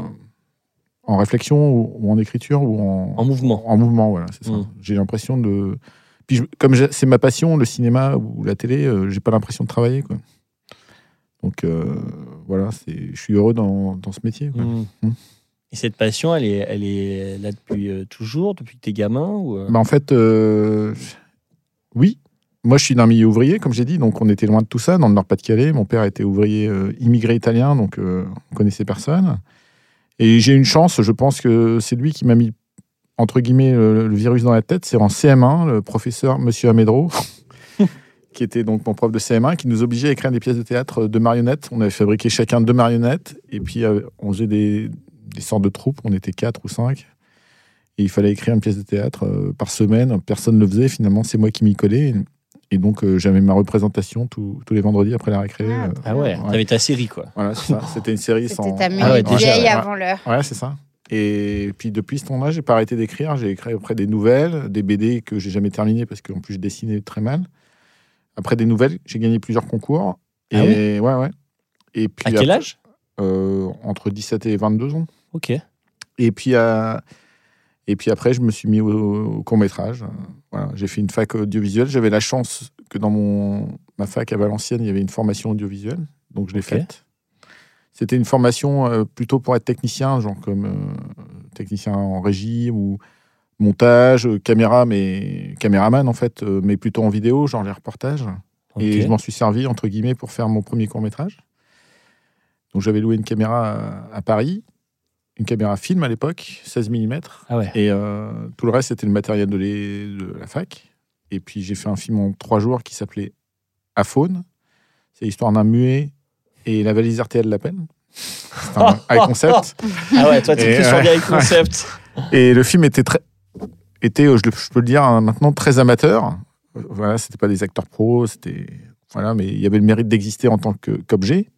en réflexion ou, ou en écriture ou en, En mouvement. En mouvement, voilà, c'est ça. Mm. J'ai l'impression de. Puis je- comme c'est ma passion, le cinéma ou la télé, j'ai pas l'impression de travailler, quoi. Donc voilà, je suis heureux dans, dans ce métier. quoi. Hmm. Hmm. Et cette passion, elle est, elle est là depuis toujours, depuis que t'es gamin ou Bah, en fait, euh, oui. Moi, je suis d'un milieu ouvrier, comme j'ai dit, donc on était loin de tout ça, dans le Nord-Pas-de-Calais. Mon père était ouvrier euh, immigré italien, donc euh, on connaissait personne. Et j'ai une chance, je pense que c'est lui qui m'a mis, entre guillemets, le, virus dans la tête. C'est en CM1, le professeur, Monsieur Amedro, qui était donc mon prof de CM1, qui nous obligeait à écrire des pièces de théâtre de marionnettes. On avait fabriqué chacun deux marionnettes, et puis euh, on faisait des, des sortes de troupes, on était quatre ou cinq. Et il fallait écrire une pièce de théâtre euh, par semaine. Personne ne le faisait. Finalement, c'est moi qui m'y collais. Et donc, euh, j'avais ma représentation tous tous les vendredis après la récré. Ah, euh, Ah ouais, Ouais. t'avais ta série quoi. voilà, c'est ça. C'était une série C'était sans. ta Ah ouais, déjà, vieille ouais. avant l'heure. Ouais, c'est ça. Et puis depuis ce temps-là, j'ai pas arrêté d'écrire. J'ai écrit après des nouvelles, des BD que j'ai jamais terminées parce qu'en plus je dessinais très mal. Après des nouvelles, j'ai gagné plusieurs concours. Et Ah ouais, ouais. Et puis À quel après- âge? euh, Entre 17 et 22 ans. Ok. Et puis, à- et puis après, je me suis mis au, court métrage. Voilà, j'ai fait une fac audiovisuelle. J'avais la chance que dans mon, ma fac à Valenciennes, il y avait une formation audiovisuelle. Donc je l'ai faite. C'était une formation euh, plutôt pour être technicien, genre comme euh, technicien en régie ou montage, euh, caméra, mais caméraman en fait, mais plutôt en vidéo, genre les reportages. Et je m'en suis servi, entre guillemets, pour faire mon premier court-métrage. Donc j'avais loué une caméra à, à Paris, une caméra film à l'époque, 16 mm. Ah ouais. Et euh, tout le reste, c'était le matériel de, les- de la fac. Et puis j'ai fait un film en trois jours qui s'appelait Aphone. C'est l'histoire d'un muet et la valise RTL l'appelle. C'est un high concept. Ah ouais, toi Et plus sur des high concept. Et le film était très, était, je, peux le dire hein, maintenant, très amateur. Voilà, c'était pas des acteurs pros, c'était voilà, mais il y avait le mérite d'exister en tant qu'objet.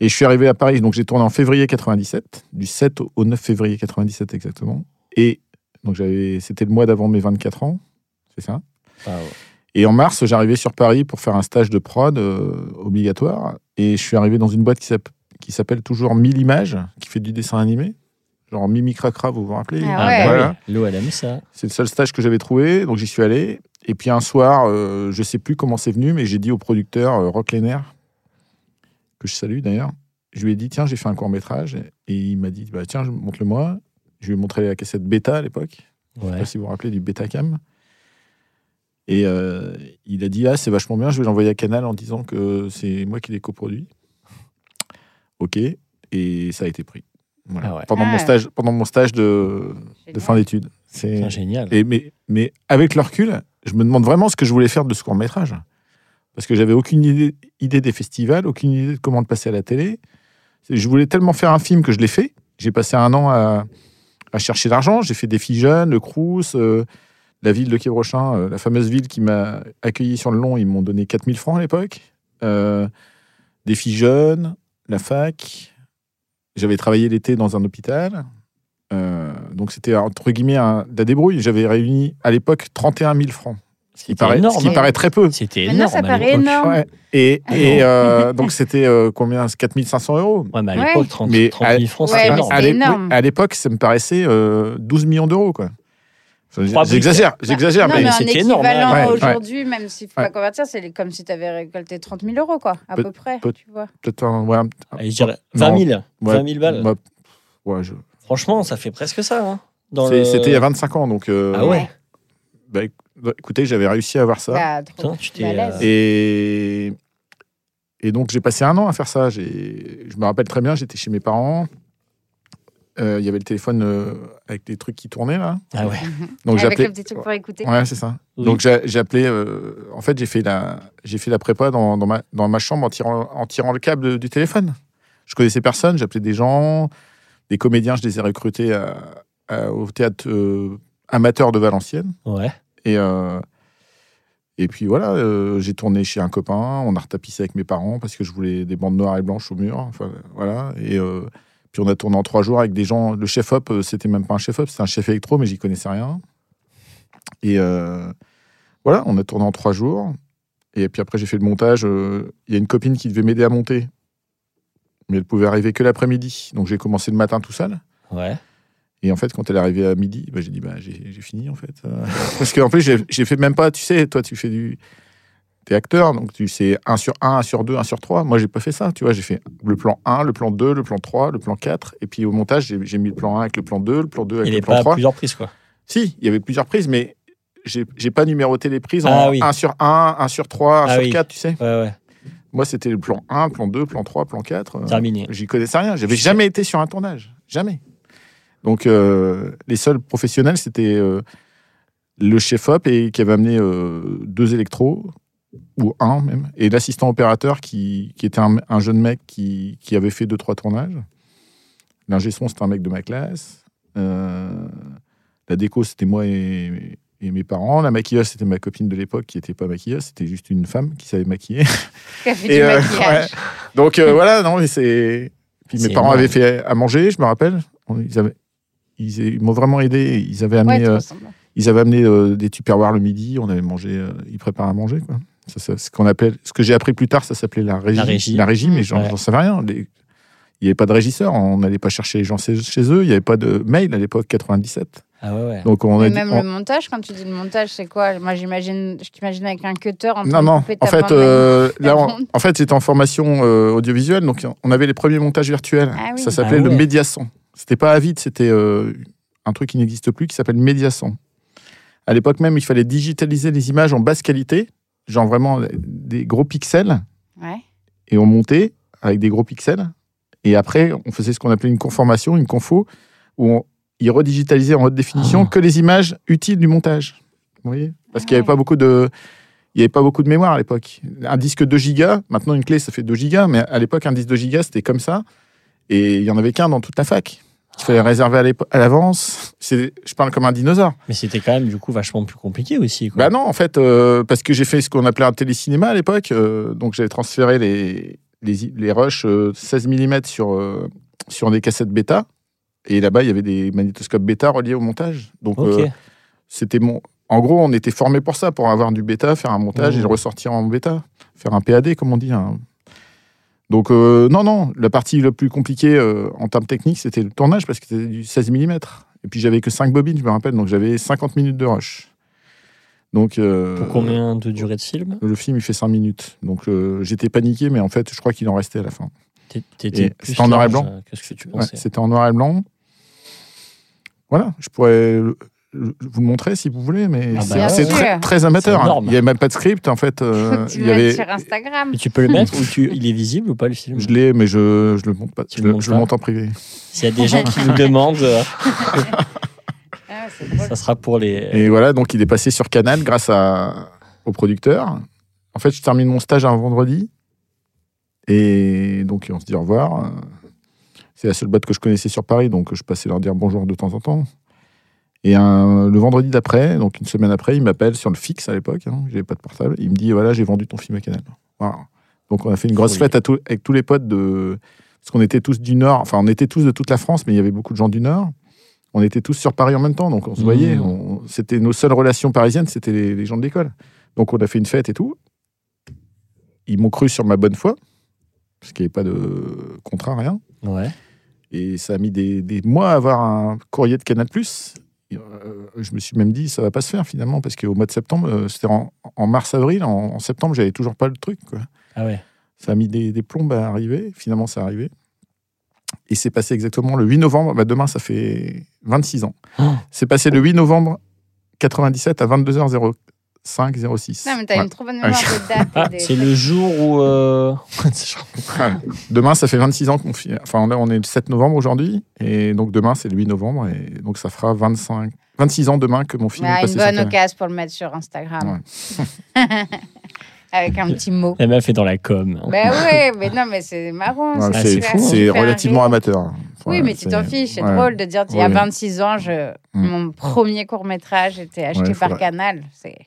Et je suis arrivé à Paris, donc j'ai tourné en février 97, du 7 au 9 février 97 exactement. Et donc j'avais, c'était le mois d'avant mes 24 ans, c'est ça. Ah ouais. Et en mars, j'arrivais sur Paris pour faire un stage de prod euh, obligatoire. Et je suis arrivé dans une boîte qui s'app- qui s'appelle toujours 1000 images, qui fait du dessin animé. Genre Mimi Cracra, vous vous rappelez? Ah Ah ouais. bah Voilà. oui, Lo, elle aime ça. C'est le seul stage que j'avais trouvé, donc j'y suis allé. Et puis un soir, euh, je sais plus comment c'est venu, mais j'ai dit au producteur euh, Rock Lenner, que je salue d'ailleurs, je lui ai dit tiens, j'ai fait un court métrage, et il m'a dit bah tiens, montre-le-moi. Je lui ai montré la cassette bêta à l'époque. Je sais Ouais. pas si vous vous rappelez du Betacam. Et euh, il a dit Ah, c'est vachement bien, je vais l'envoyer à Canal en disant que c'est moi qui l'ai coproduit. Ok, et ça a été pris. Voilà. Ah ouais. pendant, mon Ah. stage, pendant mon stage de, fin d'études. C'est génial. et mais, mais avec le recul, je me demande vraiment ce que je voulais faire de ce court métrage. Parce que j'avais aucune idée, des festivals, aucune idée de comment le passer à la télé. Je voulais tellement faire un film que je l'ai fait. J'ai passé un an à, à chercher l'argent. J'ai fait des filles jeunes, le Crous, euh, la ville de Quibrochin, euh, la fameuse ville qui m'a accueilli sur le long. Ils m'ont donné 4000 francs à l'époque. Euh, des filles jeunes, la fac. J'avais travaillé l'été dans un hôpital. Euh, donc c'était entre guillemets un, de la débrouille. J'avais réuni à l'époque 31 000 francs. Ce qui C'était paraît, énorme. ce qui hein. paraît très peu. C'était Maintenant, énorme. ça à paraît énorme. Ouais. Et, et euh, donc c'était euh, combien? 4500 euros. Ouais, mais à Ouais. l'époque, 30, Mais 30 à- 000 francs, Ouais, c'était énorme. c'est énorme. oui, à l'époque, ça me paraissait euh, 12 millions d'euros. quoi. J'exagère, j'exagère, mais mais, c'était énorme, hein. Ouais, ouais. aujourd'hui, même s'il ne faut Ouais. pas convertir, c'est comme si tu avais récolté 30 000 euros, quoi, à Peut- peu près. peut- tu vois. peut-être un. Ouais, un- Allez, je dirais Non. 20 000. ouais, 20 000 balles. ouais, ouais, je- Franchement, ça fait presque ça. hein, c'est- le- C'était il y a 25 ans, donc. euh, Ah ouais. bah, bah, écoutez, j'avais réussi à avoir ça. Bah, trop Putain, tu t'es, balèze. euh, Et, et donc, j'ai passé un an à faire ça. J'ai- Je me rappelle très bien, j'étais chez mes parents. Euh, Il y avait le téléphone euh, avec des trucs qui tournaient, là. Ah ouais. Donc, Avec j'appelais. le petit truc pour écouter. Ouais, c'est ça. Oui. Donc, j'ai j'ai appelé. euh, en fait, j'ai fait, la, j'ai fait la prépa dans, dans, ma, dans ma chambre en tirant, en tirant le câble de- du téléphone. Je connaissais personne, j'appelais des gens, des comédiens, je les ai recrutés à- à- au théâtre euh, amateur de Valenciennes. Ouais. Et, euh, et puis voilà, euh, j'ai tourné chez un copain, on a retapissé avec mes parents parce que je voulais des bandes noires et blanches au mur. Enfin, voilà. Et euh, puis on a tourné en trois jours avec des gens. Le chef-op, c'était même pas un chef-op, c'était un chef électro, mais j'y connaissais rien. Et voilà, on a tourné en trois jours. Et puis après, j'ai fait le montage. Il y a une copine qui devait m'aider à monter. Mais elle pouvait arriver que l'après-midi. Donc j'ai commencé le matin tout seul. Ouais. Et en fait, quand elle est arrivée à midi, bah, j'ai dit, bah, j'ai fini en fait. Parce qu'en plus, j'ai fait même pas, tu sais, toi, tu fais du. T'es acteur, donc tu sais 1 sur 1, 1 sur 2, 1 sur 3. Moi, j'ai pas fait ça, tu vois. J'ai fait le plan 1, le plan 2, le plan 3, le plan 4. Et puis au montage, j'ai mis le plan 1 avec le plan 2, le plan 2 avec Il le plan pas à 3. plusieurs prises, quoi. Si, il y avait plusieurs prises, mais j'ai pas numéroté les prises en Ah oui. 1 sur 1, 1 sur 3, 1 Ah sur oui. 4, tu sais. Ouais, ouais. Moi, c'était le plan 1, plan 2, plan 3, plan 4. euh, Terminé. J'y connaissais rien. J'avais jamais été sur un tournage. Jamais. Donc, euh, les seuls professionnels, c'était euh, le chef-op et qui avait amené euh, deux électros, ou un même, et l'assistant opérateur qui, qui était un, un jeune mec qui, qui avait fait deux, trois tournages. L'ingé son, c'était un mec de ma classe. Euh, la déco, c'était moi et, et mes parents. La maquilleuse, c'était ma copine de l'époque qui n'était pas maquilleuse, c'était juste une femme qui savait maquiller. Qui a fait Et, du euh, maquillage. Donc euh, voilà, non, mais c'est. Puis mes parents énorme. avaient fait à manger, je me rappelle. Ils avaient, ils, ils m'ont vraiment aidé. Ils avaient amené, euh, ils avaient amené euh, des tupperwares le midi. On avait mangé. euh, ils préparaient à manger, quoi. Ça, ça, ce qu'on appelle, ce que j'ai appris plus tard, ça s'appelait la régie. La régie. mais j'en Ouais. j'en savais rien. Les- il n'y avait pas de régisseur. On n'allait pas chercher les gens chez, eux. Il n'y avait pas de mail à l'époque 97. Ah ouais, ouais. Donc on a Mais dit- même on- le montage, quand tu dis le montage, c'est quoi? Moi, j'imagine, je t'imagine avec un cutter en train Non, de non. couper En ta fait, bande euh, là, la on- bande. en fait, j'étais en formation euh, audiovisuelle, donc on avait les premiers montages virtuels. Ah oui. Ça s'appelait Ah le ouais. C'était pas Avid, c'était euh, un truc qui n'existe plus qui s'appelle Mediason. À l'époque même, il fallait digitaliser les images en basse qualité, genre vraiment des gros pixels, Ouais. et on montait avec des gros pixels. Et après, on faisait ce qu'on appelait une conformation, une confo, où on, il redigitalisait en haute définition Ah. que les images utiles du montage. Vous voyez? Parce qu'il n'y avait Ouais. pas beaucoup de. Il n'y avait pas beaucoup de mémoire à l'époque. Un disque 2 gigas, maintenant une clé ça fait 2 gigas, mais à l'époque un disque 2 gigas c'était comme ça. Et il n'y en avait qu'un dans toute la fac. Il fallait réserver à l'avance. Je parle comme un dinosaure. Mais c'était quand même, du coup, vachement plus compliqué aussi. Quoi. Bah non, en fait, euh, parce que j'ai fait ce qu'on appelait un télécinéma à l'époque. euh, donc j'avais transféré les, les, les rushs euh, 16 mm sur, euh, sur des cassettes bêta. Et là-bas, il y avait des magnétoscopes bêta reliés au montage. Donc euh, c'était mon. En gros, on était formé pour ça, pour avoir du bêta, faire un montage Mmh. et le ressortir en bêta, faire un PAD, comme on dit. hein. Donc, euh, non, non, la partie la plus compliquée euh, en termes techniques, c'était le tournage parce que c'était du 16 mm. Et puis, j'avais que 5 bobines, je me rappelle, donc j'avais 50 minutes de rush. Donc, euh, Pour combien de durée de film? le film, il fait 5 minutes. Donc, j'étais paniqué, mais en fait, je crois qu'il en restait à la fin. C'était en noir et blanc euh, que tu Ouais, c'était en noir et blanc. Voilà, je pourrais. Vous le montrez si vous voulez, mais Ah bah c'est très, très amateur. Hein. Il n'y avait même pas de script, en fait. euh, tu il y avait... sur Instagram. Mais tu peux le mettre ou tu... il est visible ou pas le film? Je l'ai, mais je je le monte pas. Tu Je le je monte en privé. S'il y a des gens qui nous demandent, euh, Ah, ça sera pour les. Et voilà, donc il est passé sur Canal grâce à, au producteur. En fait, je termine mon stage un vendredi. Et donc, on se dit au revoir. C'est la seule boîte que je connaissais sur Paris, donc je passais leur dire bonjour de temps en temps. Et un- le vendredi d'après, donc une semaine après, il m'appelle sur le fixe à l'époque, hein, j'avais pas de portable. Il me dit voilà, j'ai vendu ton film à Canal. Donc on a fait une grosse fête à tout- avec tous les potes de. Parce qu'on était tous du Nord, enfin on était tous de toute la France, mais il y avait beaucoup de gens du Nord. On était tous sur Paris en même temps, donc on se Mmh. voyait. on- C'était nos seules relations parisiennes, c'était les, les gens de l'école. Donc on a fait une fête et tout. Ils m'ont cru sur ma bonne foi, parce qu'il n'y avait pas de contrat, rien. Ouais. Et ça a mis des, des mois à avoir un courrier de Canal+. Euh, je me suis même dit, ça va pas se faire finalement, parce qu'au mois de septembre, euh, c'était en, en mars-avril, en, en septembre, j'avais toujours pas le truc. Quoi. Ah ouais. Ça a mis des, des plombes à arriver. Finalement, ça arrivé. Et c'est passé exactement le 8 novembre. Bah, demain, ça fait 26 ans. Oh. C'est passé le 8 novembre 97 à 22h05 06. Non, mais t'as Ouais. une trop bonne mémoire de date. Ah, des- c'est le jour où. euh. Demain, ça fait 26 ans qu'on fait. Enfin, là, on est le 7 novembre aujourd'hui. Et donc, demain, c'est le 8 novembre. Et donc, ça fera 25, 26 ans demain que mon film est Bah, passé une bonne occasion pour le mettre sur Instagram. Avec un petit mot. La meuf est dans la com. Ben oui, mais non, mais c'est marrant. Ouais, c'est c'est fou, c'est super relativement rire. amateur. Oui, Ouais, mais tu t'en fiches. C'est ouais. drôle de dire il y a Ouais. 26 ans, je... Mm. mon premier court-métrage était acheté Ouais, par faudrait- Canal.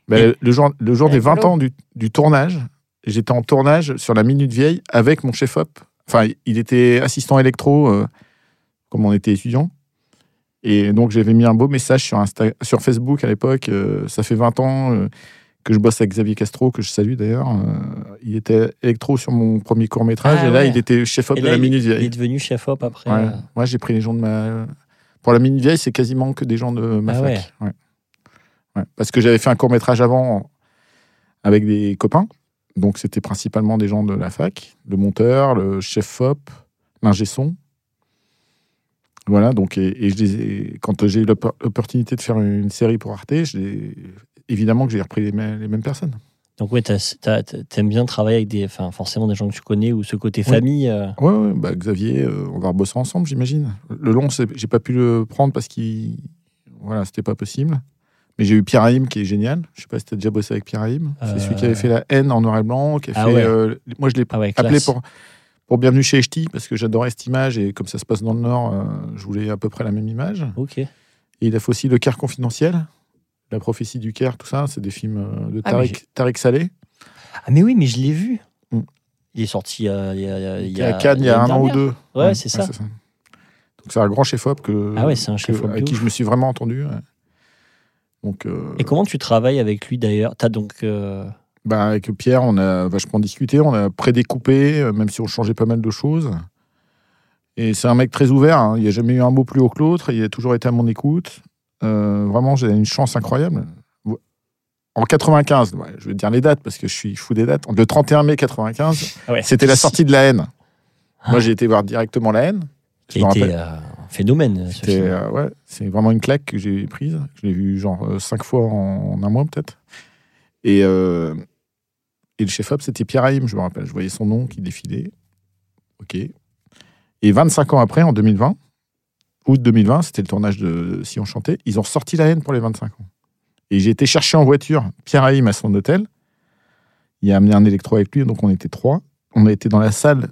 Ben, le jour, le jour des 20 rigolo. ans du, du tournage, j'étais en tournage sur la Minute Vieille avec mon chef-op. Enfin, il était assistant électro, euh, comme on était étudiant. Et donc, j'avais mis un beau message sur, Insta- sur Facebook à l'époque. euh, ça fait 20 ans euh, que je bosse avec Xavier Castro, que je salue d'ailleurs. euh, il était électro sur mon premier court-métrage. Ah et là, ouais. il était chef-op de là, la il, Minute il est Vieille. devenu chef-op après. Ouais. euh, Moi, j'ai pris les gens de ma. Pour la Minute Vieille, c'est quasiment que des gens de ma Ah fac. ouais. Ouais. Ouais. Parce que j'avais fait un court métrage avant avec des copains. Donc, c'était principalement des gens de la fac, le monteur, le chef FOP, l'ingé son. Voilà, donc, et, et je les ai- quand j'ai eu l'oppor- l'opportunité de faire une série pour Arte, je les- évidemment que j'ai repris les, mêmes- les mêmes personnes. Donc, t'as- t'as- t'aimes bien travailler avec des, enfin, forcément des gens que tu connais ou ce côté Oui. famille. euh, Ouais, ouais, bah, Xavier, euh, on va rebosser ensemble, j'imagine. Le long, j'ai pas pu le prendre parce qu'il. Voilà, c'était pas possible. Mais j'ai eu Pierre Haïm qui est génial. Je sais pas si tu as déjà bossé avec Pierre Haïm. C'est Euh. celui qui avait fait la haine en noir et blanc. Qui a Ah fait, ouais. euh, moi, je l'ai Ah ouais, appelé pour, pour Bienvenue chez Echti parce que j'adorais cette image et comme ça se passe dans le Nord, euh, je voulais à peu près la même image. Ok. Et il a fait aussi Le Caire confidentiel, La prophétie du Caire, tout ça. C'est des films euh, de Ah, Tariq, Tariq Saleh. Ah, mais oui, mais je l'ai vu. Mm. Il est sorti euh, il y a, il y a, à Cannes il y a un an ou deux. Ouais, c'est ça. Donc c'est un grand chef-op que, Ah ouais, c'est un que- avec qui je me suis vraiment entendu. Donc, euh, Et comment tu travailles avec lui d'ailleurs? T'as donc. euh, bah, avec Pierre, on a vachement discuté, on a prédécoupé, même si on changeait pas mal de choses. Et c'est un mec très ouvert, hein. il n'y a jamais eu un mot plus haut que l'autre, il a toujours été à mon écoute. Euh, vraiment, j'ai une chance incroyable. En 95, ouais, je vais dire les dates parce que je suis fou des dates. Le 31 mai 95, ah ouais. c'était la sortie de La haine. Ah. Moi, j'ai été voir directement La haine. Qui rappelle. euh, un phénomène. ce euh, ouais, c'est vraiment une claque que j'ai prise. Je l'ai vu genre cinq fois en, en un mois peut-être. Et, euh, et le chef-op, c'était Pierre Haïm, je me rappelle. Je voyais son nom qui défilait. Ok. Et 25 ans après, en 2020, août 2020, c'était le tournage de Si on chantait, ils ont sorti la haine pour les 25 ans. Et j'ai été chercher en voiture Pierre Haïm à son hôtel. Il a amené un électro avec lui, donc on était trois. On a été dans la salle,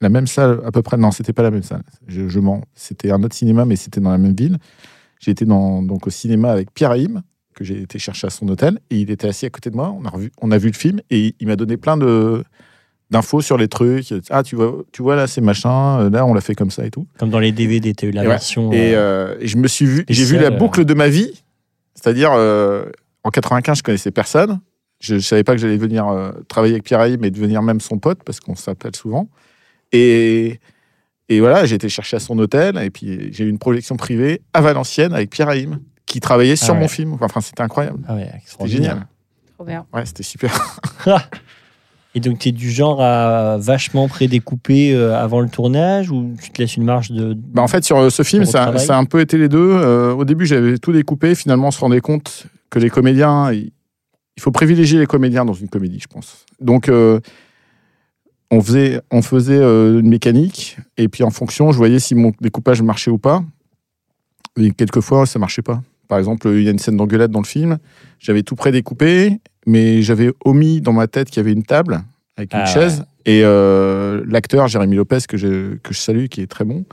la même salle à peu près. Non, c'était pas la même salle. Je, je mens. C'était un autre cinéma, mais c'était dans la même ville. J'ai été donc au cinéma avec Pierre Haïm, que j'ai été chercher à son hôtel, et il était assis à côté de moi. On a vu le film, et il m'a donné plein de d'infos sur les trucs. Ah, tu vois, tu vois là, c'est machin. euh, Là, on l'a fait comme ça et tout. Comme dans les DVD, t'as eu la Et ouais. version. Et, euh, euh, et je me suis vu, j'ai vu la boucle de ma vie. C'est-à-dire, euh, en 95, je connaissais personne. Je ne savais pas que j'allais venir euh, travailler avec Pierre Haïm et devenir même son pote, parce qu'on s'appelle souvent. Et, et voilà, j'ai été chercher à son hôtel, et puis j'ai eu une projection privée à Valenciennes avec Pierre Haïm, qui travaillait sur Ah ouais. mon film. Enfin, c'était incroyable. Ah ouais, C'était génial. trop bien. Ouais, c'était super. Et donc, tu es du genre à vachement prédécouper euh, avant le tournage ou tu te laisses une marge de. Bah, en fait, sur euh, ce film, ça, a un peu été les deux. Euh, au début, j'avais tout découpé. Finalement, on se rendait compte que les comédiens, il faut privilégier les comédiens dans une comédie, je pense. Donc, euh, on faisait, on faisait une mécanique, et puis en fonction, je voyais si mon découpage marchait ou pas. Et quelquefois, ça marchait pas. Par exemple, il y a une scène d'engueulade dans le film. J'avais tout prédécoupé, mais j'avais omis dans ma tête qu'il y avait une table avec une Ah, chaise. Et euh, l'acteur, Jérémy Lopez, que je, que je salue, qui est très bon,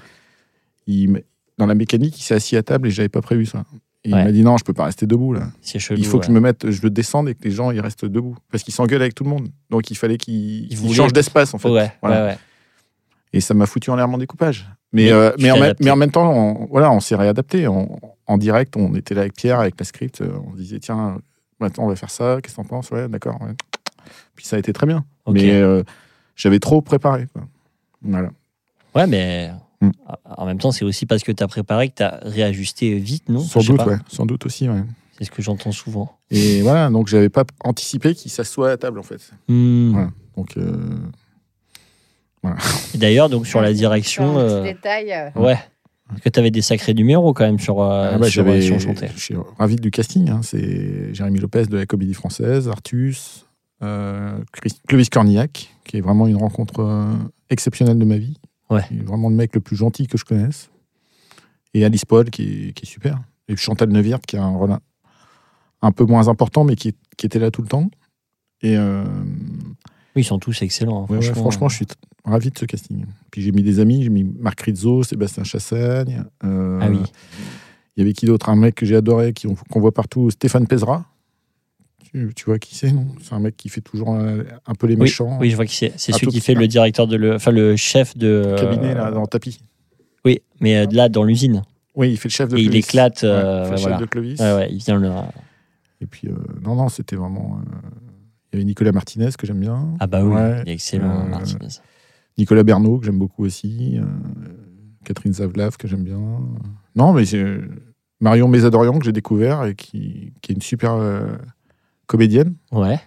il, dans la mécanique, il s'est assis à table et j'avais pas prévu ça. Et Ouais. il m'a dit non, je peux pas rester debout là. C'est chelou. il faut que je me mette, je le descende et que les gens ils restent debout parce qu'ils s'engueulent avec tout le monde. Donc il fallait qu'ils Il qu'ils voulait- changent d'espace en fait. Ouais, Voilà. Et ça m'a foutu en l'air mon découpage. Mais, Mais euh, mais, en même, adapté. mais en même temps, on, voilà, on s'est réadapté. On- en direct, on était là avec Pierre, avec la script. euh, On disait, tiens, maintenant on va faire ça. Qu'est-ce que t'en penses? Ouais, d'accord. ouais. Puis ça a été très bien. Mais euh, j'avais trop préparé. quoi. Voilà. Ouais, mais Mm. en même temps, c'est aussi parce que tu as préparé que tu as réajusté vite, non? Sans doute, pas. ouais. Sans doute aussi, ouais. C'est ce que j'entends souvent. Et voilà, donc j'avais pas anticipé qu'il s'assoit à la table en fait. Hmm. Voilà. Donc euh, D'ailleurs, donc sur la direction, un petit euh, détail. ouais. Parce que tu avais des sacrés numéros quand même sur, euh, ah bah, sur, on chantait. je suis ravi du casting. hein. C'est Jérémy Lopez de la Comédie Française, Artus, euh, Clovis Cornillac, qui est vraiment une rencontre euh, exceptionnelle de ma vie. Ouais. Il est vraiment le mec le plus gentil que je connaisse. Et Alice Paul, qui est, qui est super. Et Chantal Neuwirth, qui a un rôle un, un peu moins important, mais qui, qui était là tout le temps. Et euh, Oui, ils sont tous excellents. hein, Ouais, ouais, franchement. franchement, je suis ravi de ce casting. Puis j'ai mis des amis, j'ai mis Marc Rizzo, Sébastien Chassagne. euh, Ah oui. Il y avait qui d'autre? Un mec que j'ai adoré, qu'on voit partout, Stéphane Pesera. Tu, tu vois qui c'est, non? C'est un mec qui fait toujours euh, un peu les méchants. oui, je vois qui c'est. C'est celui qui fait le directeur de le, enfin le chef de Cabinet, euh, là, dans le tapis. Oui, mais euh, là dans l'usine. Oui, il fait le chef de Et il éclate. Ouais, euh, il fait le chef de Clovis. Ouais, ouais, il vient le. Et puis, euh, non, non, c'était vraiment. euh, Il y avait Nicolas Martinez, que j'aime bien. Ah bah oui, Ouais. il est excellent, Euh, Martinez. Nicolas Bernot, que j'aime beaucoup aussi. euh, Catherine Zavlav, que j'aime bien. Non, mais c'est Marion Mésadorian, que j'ai découvert et qui, qui est une super euh, comédienne. Ouais.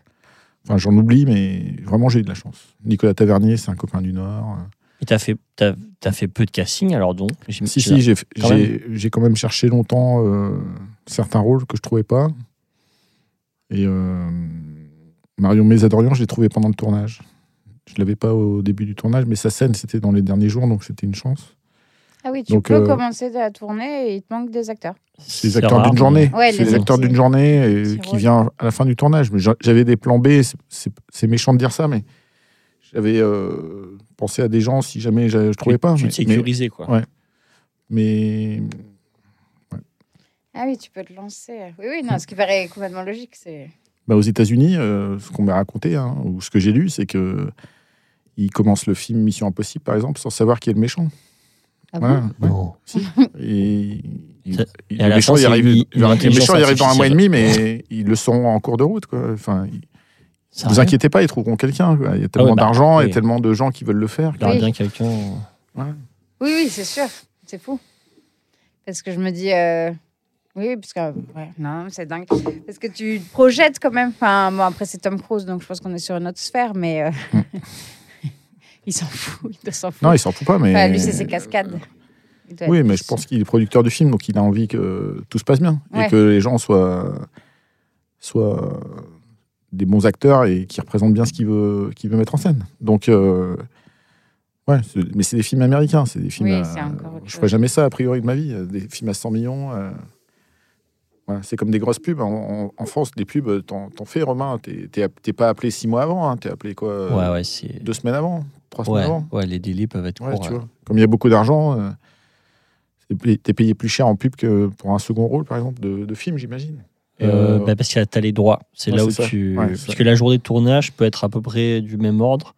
Enfin, j'en oublie, mais vraiment, j'ai eu de la chance. Nicolas Tavernier, c'est un copain du Nord. Et t'as fait, t'as, t'as fait peu de casting alors donc Si, si, j'ai Quand j'ai- j'ai quand même cherché longtemps euh, certains rôles que je trouvais pas. Et euh, Marion Mésadorian, je l'ai trouvé pendant le tournage. Je l'avais pas au début du tournage, mais sa scène, c'était dans les derniers jours, donc c'était une chance. Ah oui, tu Donc, peux euh, commencer de la tournée et il te manque des acteurs. C'est les acteurs d'une journée. Ouais, c'est les les acteurs d'une journée et qui vient à la fin du tournage. Mais j'a- j'avais des plans B, c'est- méchant de dire ça, mais j'avais euh, pensé à des gens si jamais je, je trouvais pas. Tu mais, te sécurisais quoi. Ouais. mais, Ah oui, tu peux te lancer. Oui, oui, non, ce qui paraît complètement logique, c'est. Bah, aux États-Unis, euh, ce qu'on m'a raconté, hein, ou ce que j'ai lu, c'est que ils commencent le film Mission Impossible, par exemple, sans savoir qui est le méchant. Ah Voilà, ouais. Et, il- il- le la méchant, fin, il arrive, une- une le méchant, intelligence il arrive dans un mois et demi, mais ils le sont en cours de route. Quoi. Enfin, Ne vous inquiétez pas, ils trouveront quelqu'un. Il y a tellement ouais, bah, d'argent oui. et tellement de gens qui veulent le faire. Il y aura bien quelqu'un. Oui, oui, c'est sûr. C'est fou. Parce que je me dis. euh, Oui, parce que. Ouais, non, c'est dingue. Parce que tu te projettes quand même. Enfin, bon, après, c'est Tom Cruise, donc je pense qu'on est sur une autre sphère, mais. euh, il s'en fout. Il doit s'en foutre. Non, il s'en fout pas, mais. Enfin, lui, c'est ses cascades. Oui, mais je pense qu'il est producteur du film, donc il a envie que tout se passe bien Ouais. et que les gens soient, soient des bons acteurs et qui représentent bien ce qu'il veut, qu'il veut mettre en scène. Donc, euh, ouais, mais c'est des films américains, c'est des films. Oui, à- je ferais jamais ça a priori de ma vie, des films à 100 millions. euh, c'est comme des grosses pubs. En, France, des pubs, t'en, fais, Romain. T'es, pas appelé six mois avant, hein, t'es appelé quoi euh, Ouais, ouais, c'est. Deux semaines avant, trois semaines avant. ouais, les délais peuvent être courts. tu vois. Comme il y a beaucoup d'argent, euh, t'es payé plus cher en pub que pour un second rôle, par exemple, de, de film, j'imagine. Euh, euh, bah, parce que tu as les droits. C'est là où ça. tu. Parce que la journée de tournage peut être à peu près du même ordre.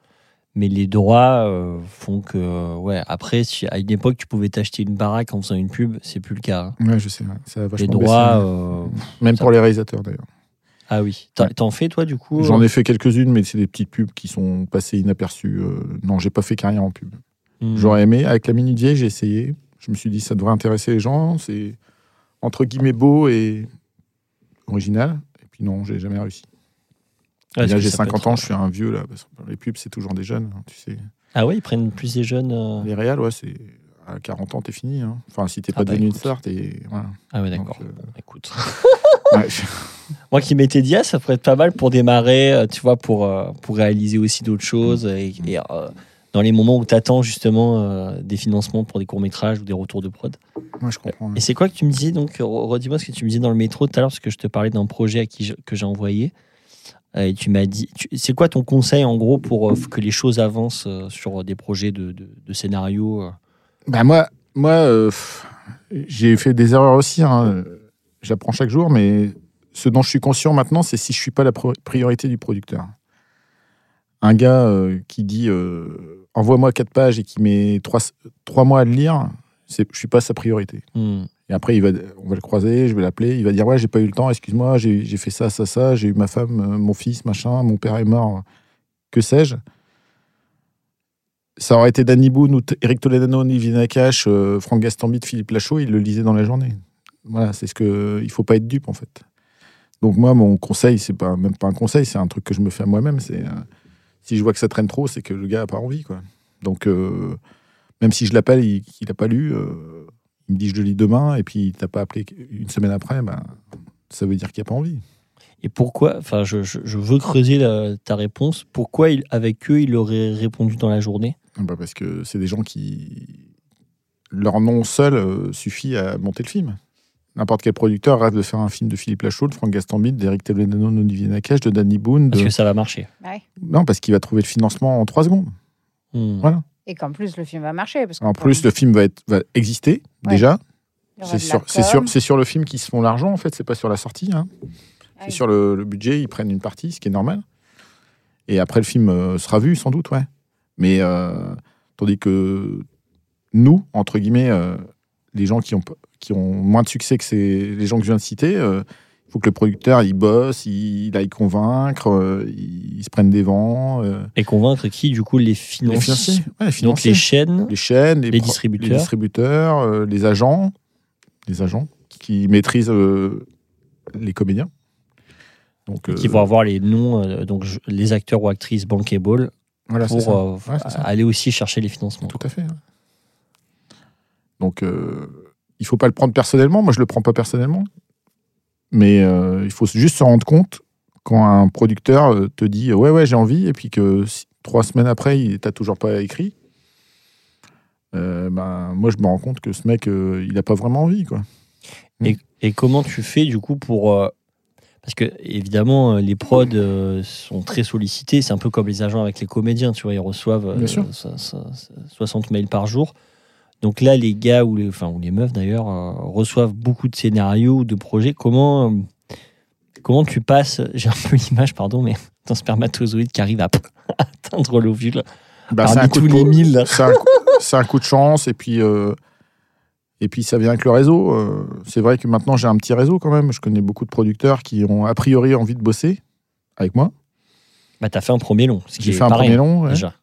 Mais les droits euh, font que. Ouais, après, si à une époque, tu pouvais t'acheter une baraque en faisant une pub, c'est plus le cas. hein. ouais, je sais, ouais, ça a Les droits. baissé, euh. Même pour les réalisateurs, d'ailleurs. Ah oui. T'en Ouais. fais, toi, du coup J'en euh ai fait quelques-unes, mais c'est des petites pubs qui sont passées inaperçues. euh, non, j'ai pas fait carrière en pub. hmm. J'aurais aimé. Avec la Vieille, j'ai essayé. Je me suis dit, ça devrait intéresser les gens. C'est entre guillemets beau et original. Et puis non, j'ai jamais réussi. Ouais, là, j'ai ça peut 50 être- ans, je suis un vieux, là. Parce que les pubs, c'est toujours des jeunes, hein, tu sais. Ah ouais, ils prennent plus des jeunes. euh, Les réals, ouais, c'est. À 40 ans, t'es fini. hein. Enfin, si t'es Ah pas bah, devenu une star, t'es. Voilà. Ah ouais, d'accord. Euh, Bon, écoute. Ouais, je- Moi qui m'étais dit, ah, ça pourrait être pas mal pour démarrer, euh, tu vois, pour, pour réaliser aussi d'autres choses. Et, et, euh, dans les moments où tu attends justement des financements pour des courts-métrages ou des retours de prod. ouais, je comprends. Et c'est quoi que tu me disais donc re- Redis-moi ce que tu me disais dans le métro tout à l'heure, parce que je te parlais d'un projet à qui je- que j'ai envoyé. Euh, Et tu m'as dit, c'est quoi ton conseil en gros pour euh, que les choses avancent euh, sur des projets de, de, de scénario Bah, moi, moi euh, j'ai fait des erreurs aussi. hein. J'apprends chaque jour, mais ce dont je suis conscient maintenant, c'est si je suis pas la priorité du producteur. Un gars euh, qui dit euh, envoie-moi quatre pages et qui met trois, trois mois à le lire, je suis pas sa priorité. Hmm. Et après, il on va le croiser, je vais l'appeler, il va dire ouais, j'ai pas eu le temps, excuse-moi, j'ai, fait ça, ça, ça, j'ai eu ma femme, euh, mon fils, machin, mon père est mort, que sais-je. Ça aurait été Danny Boone Eric Toledano, Olivier Nakache, euh, Franck Gastambide, Philippe Lachaud, ils le lisaient dans la journée. Voilà, c'est ce que. Il faut pas être dupe en fait. Donc moi, mon conseil, c'est pas même pas un conseil, c'est un truc que je me fais à moi-même. Euh, si je vois que ça traîne trop, c'est que le gars a pas envie, quoi. Donc euh, même si je l'appelle, il, qu'il a pas lu, il me dit je le lis demain, et puis il t'a pas appelé une semaine après, ben ça veut dire qu'il a pas envie. Et pourquoi, enfin, je, je- je veux creuser la- ta réponse. Pourquoi il- avec eux, il aurait répondu dans la journée? Bah, parce que c'est des gens qui leur nom seul euh, suffit à monter le film. N'importe quel producteur rêve de faire un film de Philippe Lachaud, de Franck Gastambide, d'Eric Toledano, d'Olivier Nakache, de Danny Boone. Parce de- que ça va marcher. Ouais. Non, parce qu'il va trouver le financement en trois secondes. Hmm. Voilà. Et qu'en plus, le film va marcher. Parce En plus, le film va, être, va exister Ouais. déjà. C'est sur, le film qu'ils se font l'argent, en fait. C'est pas sur la sortie. hein. Ah C'est oui. sur le, le budget, ils prennent une partie, ce qui est normal. Et après, le film euh, sera vu, sans doute, ouais. Mais euh, tandis que nous, entre guillemets, euh, les gens qui ont, p- qui ont moins de succès que ces, les gens que je viens de citer, euh, il faut que le producteur, il bosse, il, il aille convaincre, euh, il, il se prenne des vents. euh, Et convaincre qui, du coup, les les financiers. Ouais, les Donc financiers. les chaînes, les chaînes, les, distributeurs. les, distributeurs, euh, les agents, les agents qui maîtrisent les comédiens. Donc, qui vont avoir les noms, donc les acteurs ou actrices bankable voilà, pour Ouais, aller aussi chercher les financements. Tout à fait. ouais. Donc, il faut pas le prendre personnellement. Moi, je le prends pas personnellement. Mais euh, il faut juste se rendre compte quand un producteur euh, te dit ouais, ouais, j'ai envie, et puis que si- trois semaines après, il t'a toujours pas écrit. euh, ben, moi, je me rends compte que ce mec, euh, il a pas vraiment envie, quoi. Et, et comment tu fais du coup pour euh, parce que évidemment euh, les prods euh, sont très sollicités, c'est un peu comme les agents avec les comédiens, tu vois, ils reçoivent euh, Bien sûr. so- so- 60 mails par jour. Donc là, les gars ou les, enfin, ou les meufs d'ailleurs euh, reçoivent beaucoup de scénarios, de projets. Comment, euh, comment tu passes J'ai un peu l'image, pardon, mais d'un spermatozoïde qui arrive à atteindre l'ovule. Bah, c'est un coup tous de les mille. C'est un, coup- c'est un coup de chance et puis euh, et puis ça vient avec le réseau. c'est vrai que maintenant j'ai un petit réseau quand même. Je connais beaucoup de producteurs qui ont a priori envie de bosser avec moi. Bah, t'as fait un premier long, J'ai fait un premier long. ouais. déjà.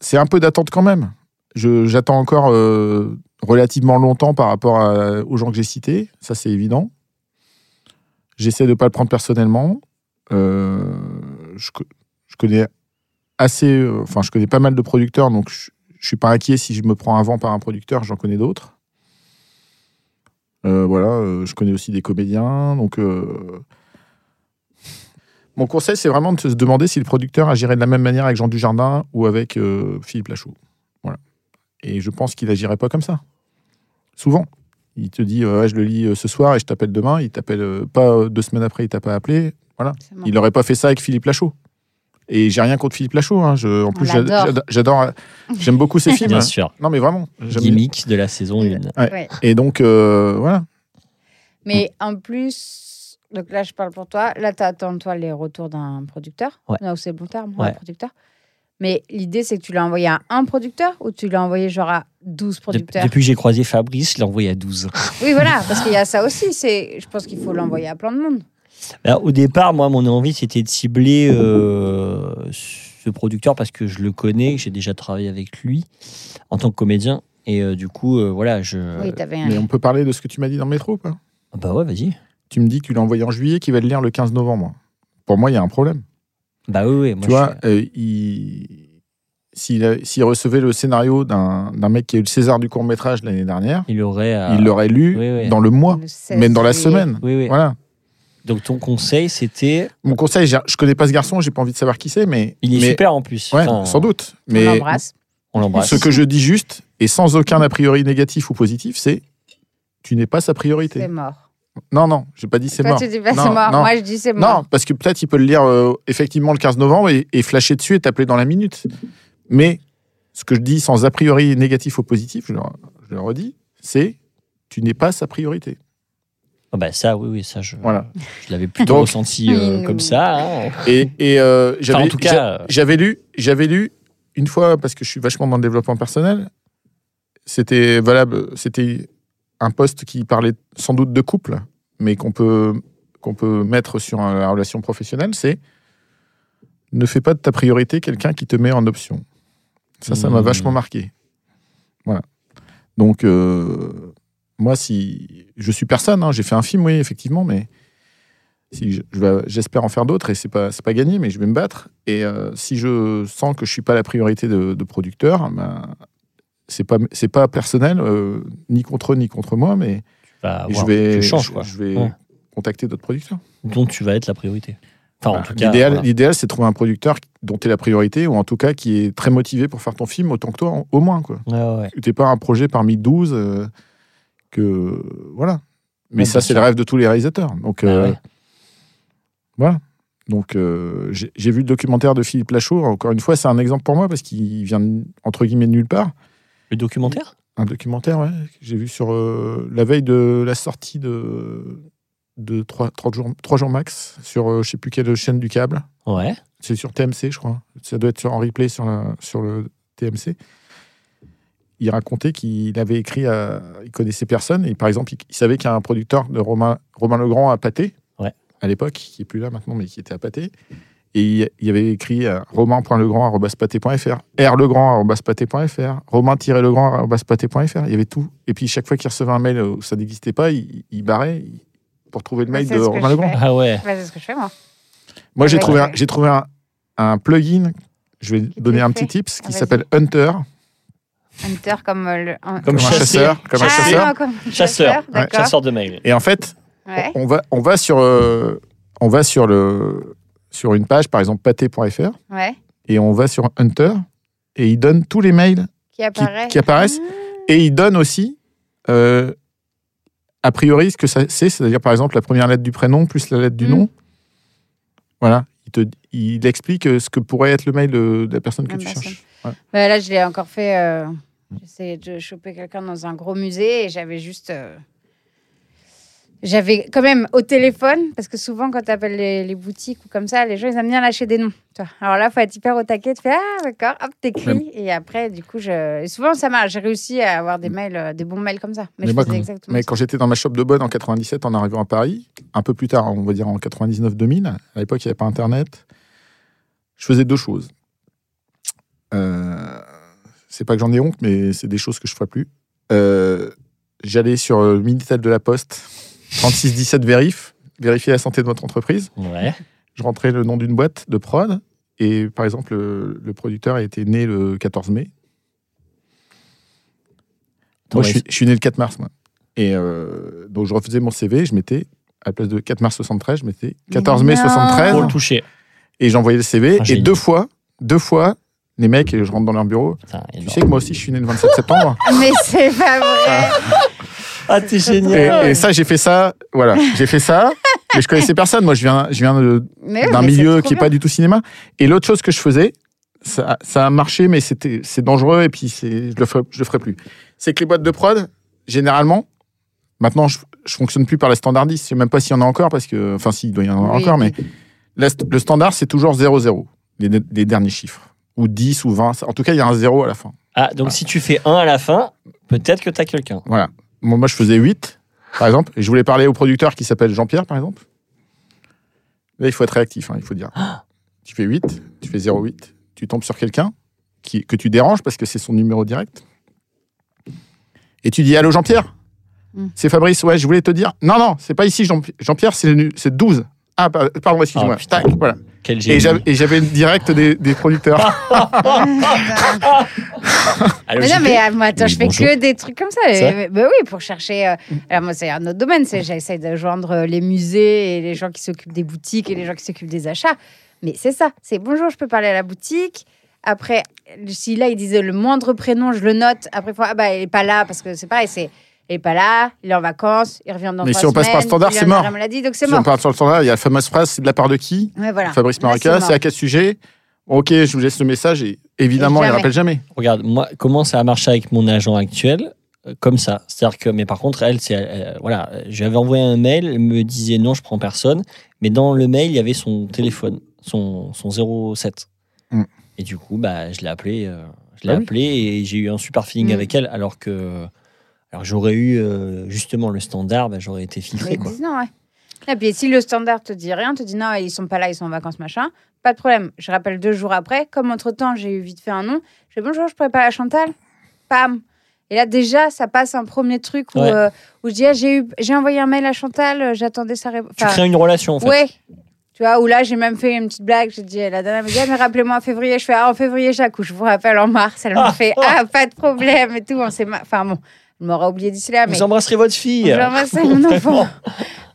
C'est un peu d'attente quand même. J'attends encore euh, relativement longtemps par rapport aux gens que j'ai cités. Ça c'est évident. J'essaie de pas le prendre personnellement. Euh, je, je connais assez, euh, enfin je connais pas mal de producteurs, donc je, je suis pas inquiet si je me prends un vent par un producteur. J'en connais d'autres. Voilà, je connais aussi des comédiens, donc. Mon conseil, c'est vraiment de se demander si le producteur agirait de la même manière avec Jean Dujardin ou avec Philippe Lachaud. Voilà. Et je pense qu'il agirait pas comme ça. Souvent. Il te dit, ouais, je le lis euh, ce soir et je t'appelle demain. Il t'appelle euh, pas euh, deux semaines après, il t'a pas appelé. Bon. Il n'aurait pas fait ça avec Philippe Lachaud. Et j'ai rien contre Philippe Lachaud. hein. Je- en plus, j'adore. euh, J'aime beaucoup ses films. Bien hein. sûr. Non, mais vraiment. Gimmick de la saison 1. Ouais. Et donc, euh, voilà. Mais en plus, donc là, je parle pour toi. Là, tu attends, toi, les retours d'un producteur. Ouais. Non, c'est le bon terme, Ouais. un producteur. Mais l'idée, c'est que tu l'as envoyé à un producteur ou tu l'as envoyé genre à 12 producteurs Depuis que j'ai croisé Fabrice, je l'ai envoyé à 12. Oui, voilà, parce qu'il y a ça aussi. C'est, Je pense qu'il faut l'envoyer à plein de monde. Alors, Bah, au départ, moi, mon envie, c'était de cibler euh, ce producteur parce que je le connais, j'ai déjà travaillé avec lui en tant que comédien. Et euh, du coup, euh, voilà, je. Oui, t'avais un. Mais on peut parler de ce que tu m'as dit dans le métro, pas? Ah Bah ouais, vas-y. Tu me dis que tu l'as envoyé en juillet, qu'il va le lire le 15 novembre. Pour moi, il y a un problème. Bah oui, oui. Moi, tu je vois, suis- euh, il- s'il recevait le scénario d'un d'un mec qui a eu le César du court métrage l'année dernière, il aurait. euh, il l'aurait lu oui, oui. dans le mois, Le 16 même dans la semaine. Oui, oui. Voilà. Donc ton conseil, c'était. Mon conseil, je connais pas ce garçon, j'ai pas envie de savoir qui c'est, mais Il est mais- super en plus. Ouais, Enfin, sans doute. On Mais l'embrasse. On l'embrasse. ce que je dis juste et sans aucun a priori négatif ou positif, c'est tu n'es pas sa priorité. C'est mort. Non, non, j'ai pas dit c'est Toi, mort. tu dis pas Non, c'est mort. non. Moi, je dis c'est Non, mort. parce que peut-être il peut le lire euh, effectivement le 15 novembre et, et flasher dessus et t'appeler dans la minute. Mais ce que je dis sans a priori négatif ou positif, je le, je le redis, c'est tu n'es pas sa priorité. Bah ça, oui, oui, ça, je, Voilà. je l'avais plutôt Donc- ressenti euh, comme ça. hein. Et, et, euh, j'avais, Enfin, en tout cas, j'avais lu, j'avais lu une fois parce que je suis vachement dans le développement personnel. C'était valable, c'était un poste qui parlait sans doute de couple, mais qu'on peut qu'on peut mettre sur la relation professionnelle. C'est ne fais pas de ta priorité quelqu'un qui te met en option. Ça, ça m'a Mmh. vachement marqué. Voilà. Donc euh, moi, si je suis personne, hein, j'ai fait un film, oui, effectivement, mais si je j'espère en faire d'autres et c'est pas c'est pas gagné mais je vais me battre et euh, si je sens que je suis pas la priorité de, de producteur ben, c'est pas c'est pas personnel euh, ni contre eux ni contre moi mais bah, je vais tu changes, je, quoi. je vais Ouais. contacter d'autres producteurs dont tu vas être la priorité. Enfin, en Bah, tout cas, l'idéal voilà. c'est de trouver un producteur dont tu es la priorité ou en tout cas qui est très motivé pour faire ton film autant que toi au moins quoi Ouais, ouais, t'es pas un projet parmi 12 euh, que voilà mais ça c'est le rêve de tous les réalisateurs donc Bah euh, ouais. voilà donc euh, j'ai vu le documentaire de Philippe Lachaud encore une fois c'est un exemple pour moi parce qu'il vient entre guillemets de nulle part Le documentaire un documentaire ouais, que j'ai vu sur euh, la veille de la sortie de de 3, jours, trois jours max sur euh, je sais plus quelle chaîne du câble Ouais. c'est sur TMC, je crois. Ça doit être sur, en replay sur, la- sur le TMC. Il racontait qu'il avait écrit, à, il connaissait personne. Et par exemple, il, il savait qu'il y a un producteur de Romain, Romain Legrand à Pâté, Ouais. à l'époque, qui est plus là maintenant, mais qui était à Pâté. Et il, il avait écrit à romain.legrand.pathé.fr, rlegrand.pathé.fr, romain-legrand.pathé.fr. Il y avait tout. Et puis chaque fois qu'il recevait un mail où ça n'existait pas, il, il barrait pour trouver le mail de Romain Legrand. Ah ouais. Bah, c'est ce que je fais, moi. Moi, j'ai trouvé, un, j'ai trouvé un, un plugin. Je vais donner un fait petit tips qui Ah, s'appelle Hunter, Hunter comme euh, le. un- Comme comme un chasser. chasseur, comme un Ah, chasseur. non, comme Chasseur. De mail. Et en fait, Ouais. on va, on va sur, euh, on va sur le, sur une page, par exemple pâté.fr, Ouais. et on va sur Hunter, et il donne tous les mails Qui apparaissent. Ah. Et il donne aussi, euh, a priori, ce que ça c'est, c'est-à-dire par exemple la première lettre du prénom plus la lettre du Mm. nom. Voilà, il, te, il explique euh, ce que pourrait être le mail de, de la personne que tu personne. cherches. Ouais. Bah, là, je l'ai encore fait. euh, J'essayais de choper quelqu'un dans un gros musée et j'avais juste. euh, J'avais quand même au téléphone, parce que souvent, quand tu appelles les, les boutiques ou comme ça, les gens, ils aiment bien lâcher des noms. tu vois. Alors là, il faut être hyper au taquet. Tu fais Ah, d'accord, hop, t'écris. Et après, du coup, je... et souvent, ça marche. J'ai réussi à avoir des mails, euh, des bons mails comme ça. Mais, Mais je moi, faisais quand- exactement Mais ça. quand j'étais dans ma shop de bonne en 97, en arrivant à Paris, un peu plus tard, on va dire en 99-2000, à l'époque, il n'y avait pas Internet, je faisais deux choses. Euh, c'est pas que j'en ai honte, mais c'est des choses que je ne ferai plus. Euh, J'allais sur le Minitel de la Poste, 3617 Vérif, vérifier la santé de votre entreprise. Ouais. Je rentrais le nom d'une boîte de prod, et par exemple, le, le producteur a été né le 14 mai. Moi, je suis, je suis né le 4 mars, moi. Et euh, donc, je refaisais mon CV, je mettais, à la place de 4 mars 73, je mettais 14 mai non. 73, Pour le toucher. et j'envoyais le CV, Ah, et deux fois, deux fois, les mecs, je rentre dans leur bureau, Putain, tu sais que moi aussi, je suis né le 27 septembre. Mais c'est pas vrai. Ah, t'es et, génial. et ça, j'ai fait ça, voilà, j'ai fait ça, mais je connaissais personne. Moi, je viens, je viens d'un milieu qui n'est pas du tout cinéma. Et l'autre chose que je faisais, ça, ça a marché, mais c'était, c'est dangereux et puis je le ferai, je le ferai plus. C'est que les boîtes de prod, généralement, maintenant, je, je fonctionne plus par la standardiste. Je sais même pas s'il y en a encore parce que, enfin, s'il doit y en avoir Oui, encore, mais oui. la st- le standard, c'est toujours 0-0, les, les derniers chiffres. Ou 10 ou 20. En tout cas, il y a un 0 à la fin. Ah, donc si tu fais un à la fin, peut-être que t'as quelqu'un. Voilà. Moi, moi, je faisais 8, par exemple, et je voulais parler au producteur qui s'appelle Jean-Pierre, par exemple. Là, il faut être réactif, hein, il faut dire. tu fais 8, tu fais 0,8, tu tombes sur quelqu'un qui, que tu déranges parce que c'est son numéro direct. Et tu dis Allô, Jean-Pierre Mm. C'est Fabrice, ouais, je voulais te dire. Non, non, c'est pas ici, Jean- Jean-Pierre, c'est le nu- c'est 12. Ah, pa- pardon, excuse-moi. Ah, voilà. Quel Et génie. j'avais et j'avais une direct des, des producteurs. Allô, Mais non, mais euh, moi, attends, Oui, je fais bonjour. que des trucs comme ça. Ça Mais, mais oui, pour chercher. euh, Alors, moi, c'est un autre domaine. c'est J'essaie de joindre euh, les musées et les gens qui s'occupent des boutiques et les gens qui s'occupent des achats. Mais c'est ça. C'est bonjour, je peux parler à la boutique. Après, si là, ils disaient le moindre prénom, je le note. Après, faut- ah bah, il est pas là parce que c'est pareil. C'est. Il est pas là, il est en vacances, il revient dans Mais trois si on passe par le standard, c'est mort. la maladie, donc c'est Si on mort. parle sur le standard, il y a la fameuse phrase c'est de la part de qui Ouais, voilà. Fabrice Là, Marica, c'est à quel sujet Ok, je vous laisse le message et évidemment, Et il ne rappelle jamais. Regarde, moi, comment ça a marché avec mon agent actuel Euh, Comme ça. C'est-à-dire que, mais par contre, elle, c'est, euh, voilà, j'avais envoyé un mail, elle me disait non, je prends personne. Mais dans le mail, il y avait son téléphone, son, son 07. Mm. Et du coup, bah, je l'ai appelé, euh, je l'ai Ah oui. appelé et j'ai eu un super feeling Mm. avec elle, alors que, alors j'aurais eu euh, justement le standard, bah, j'aurais été filtré, quoi. dis non, ouais. Et puis si le standard te dit rien, te dit non, ils sont pas là, ils sont en vacances, machin, pas de problème. Je rappelle deux jours après, comme entre temps j'ai eu vite fait un nom, je fais bonjour, je pourrais pas à Chantal? Pam Et là déjà, ça passe un premier truc où, Ouais. euh, où je dis ah, j'ai eu- j'ai envoyé un mail à Chantal, euh, j'attendais sa réponse. Tu crées une relation, en fait. Ouais. Tu vois, où là, j'ai même fait une petite blague. J'ai dit, la dernière me dit, ah, mais rappelez-moi en février. Je fais, ah, en février, j'accouche. Je vous rappelle en mars. Elle m'a fait, ah, pas de problème et tout. On s'est, enfin bon, elle m'aura oublié d'ici là, mais. Vous embrasserez votre fille. J'embrasse mon enfant.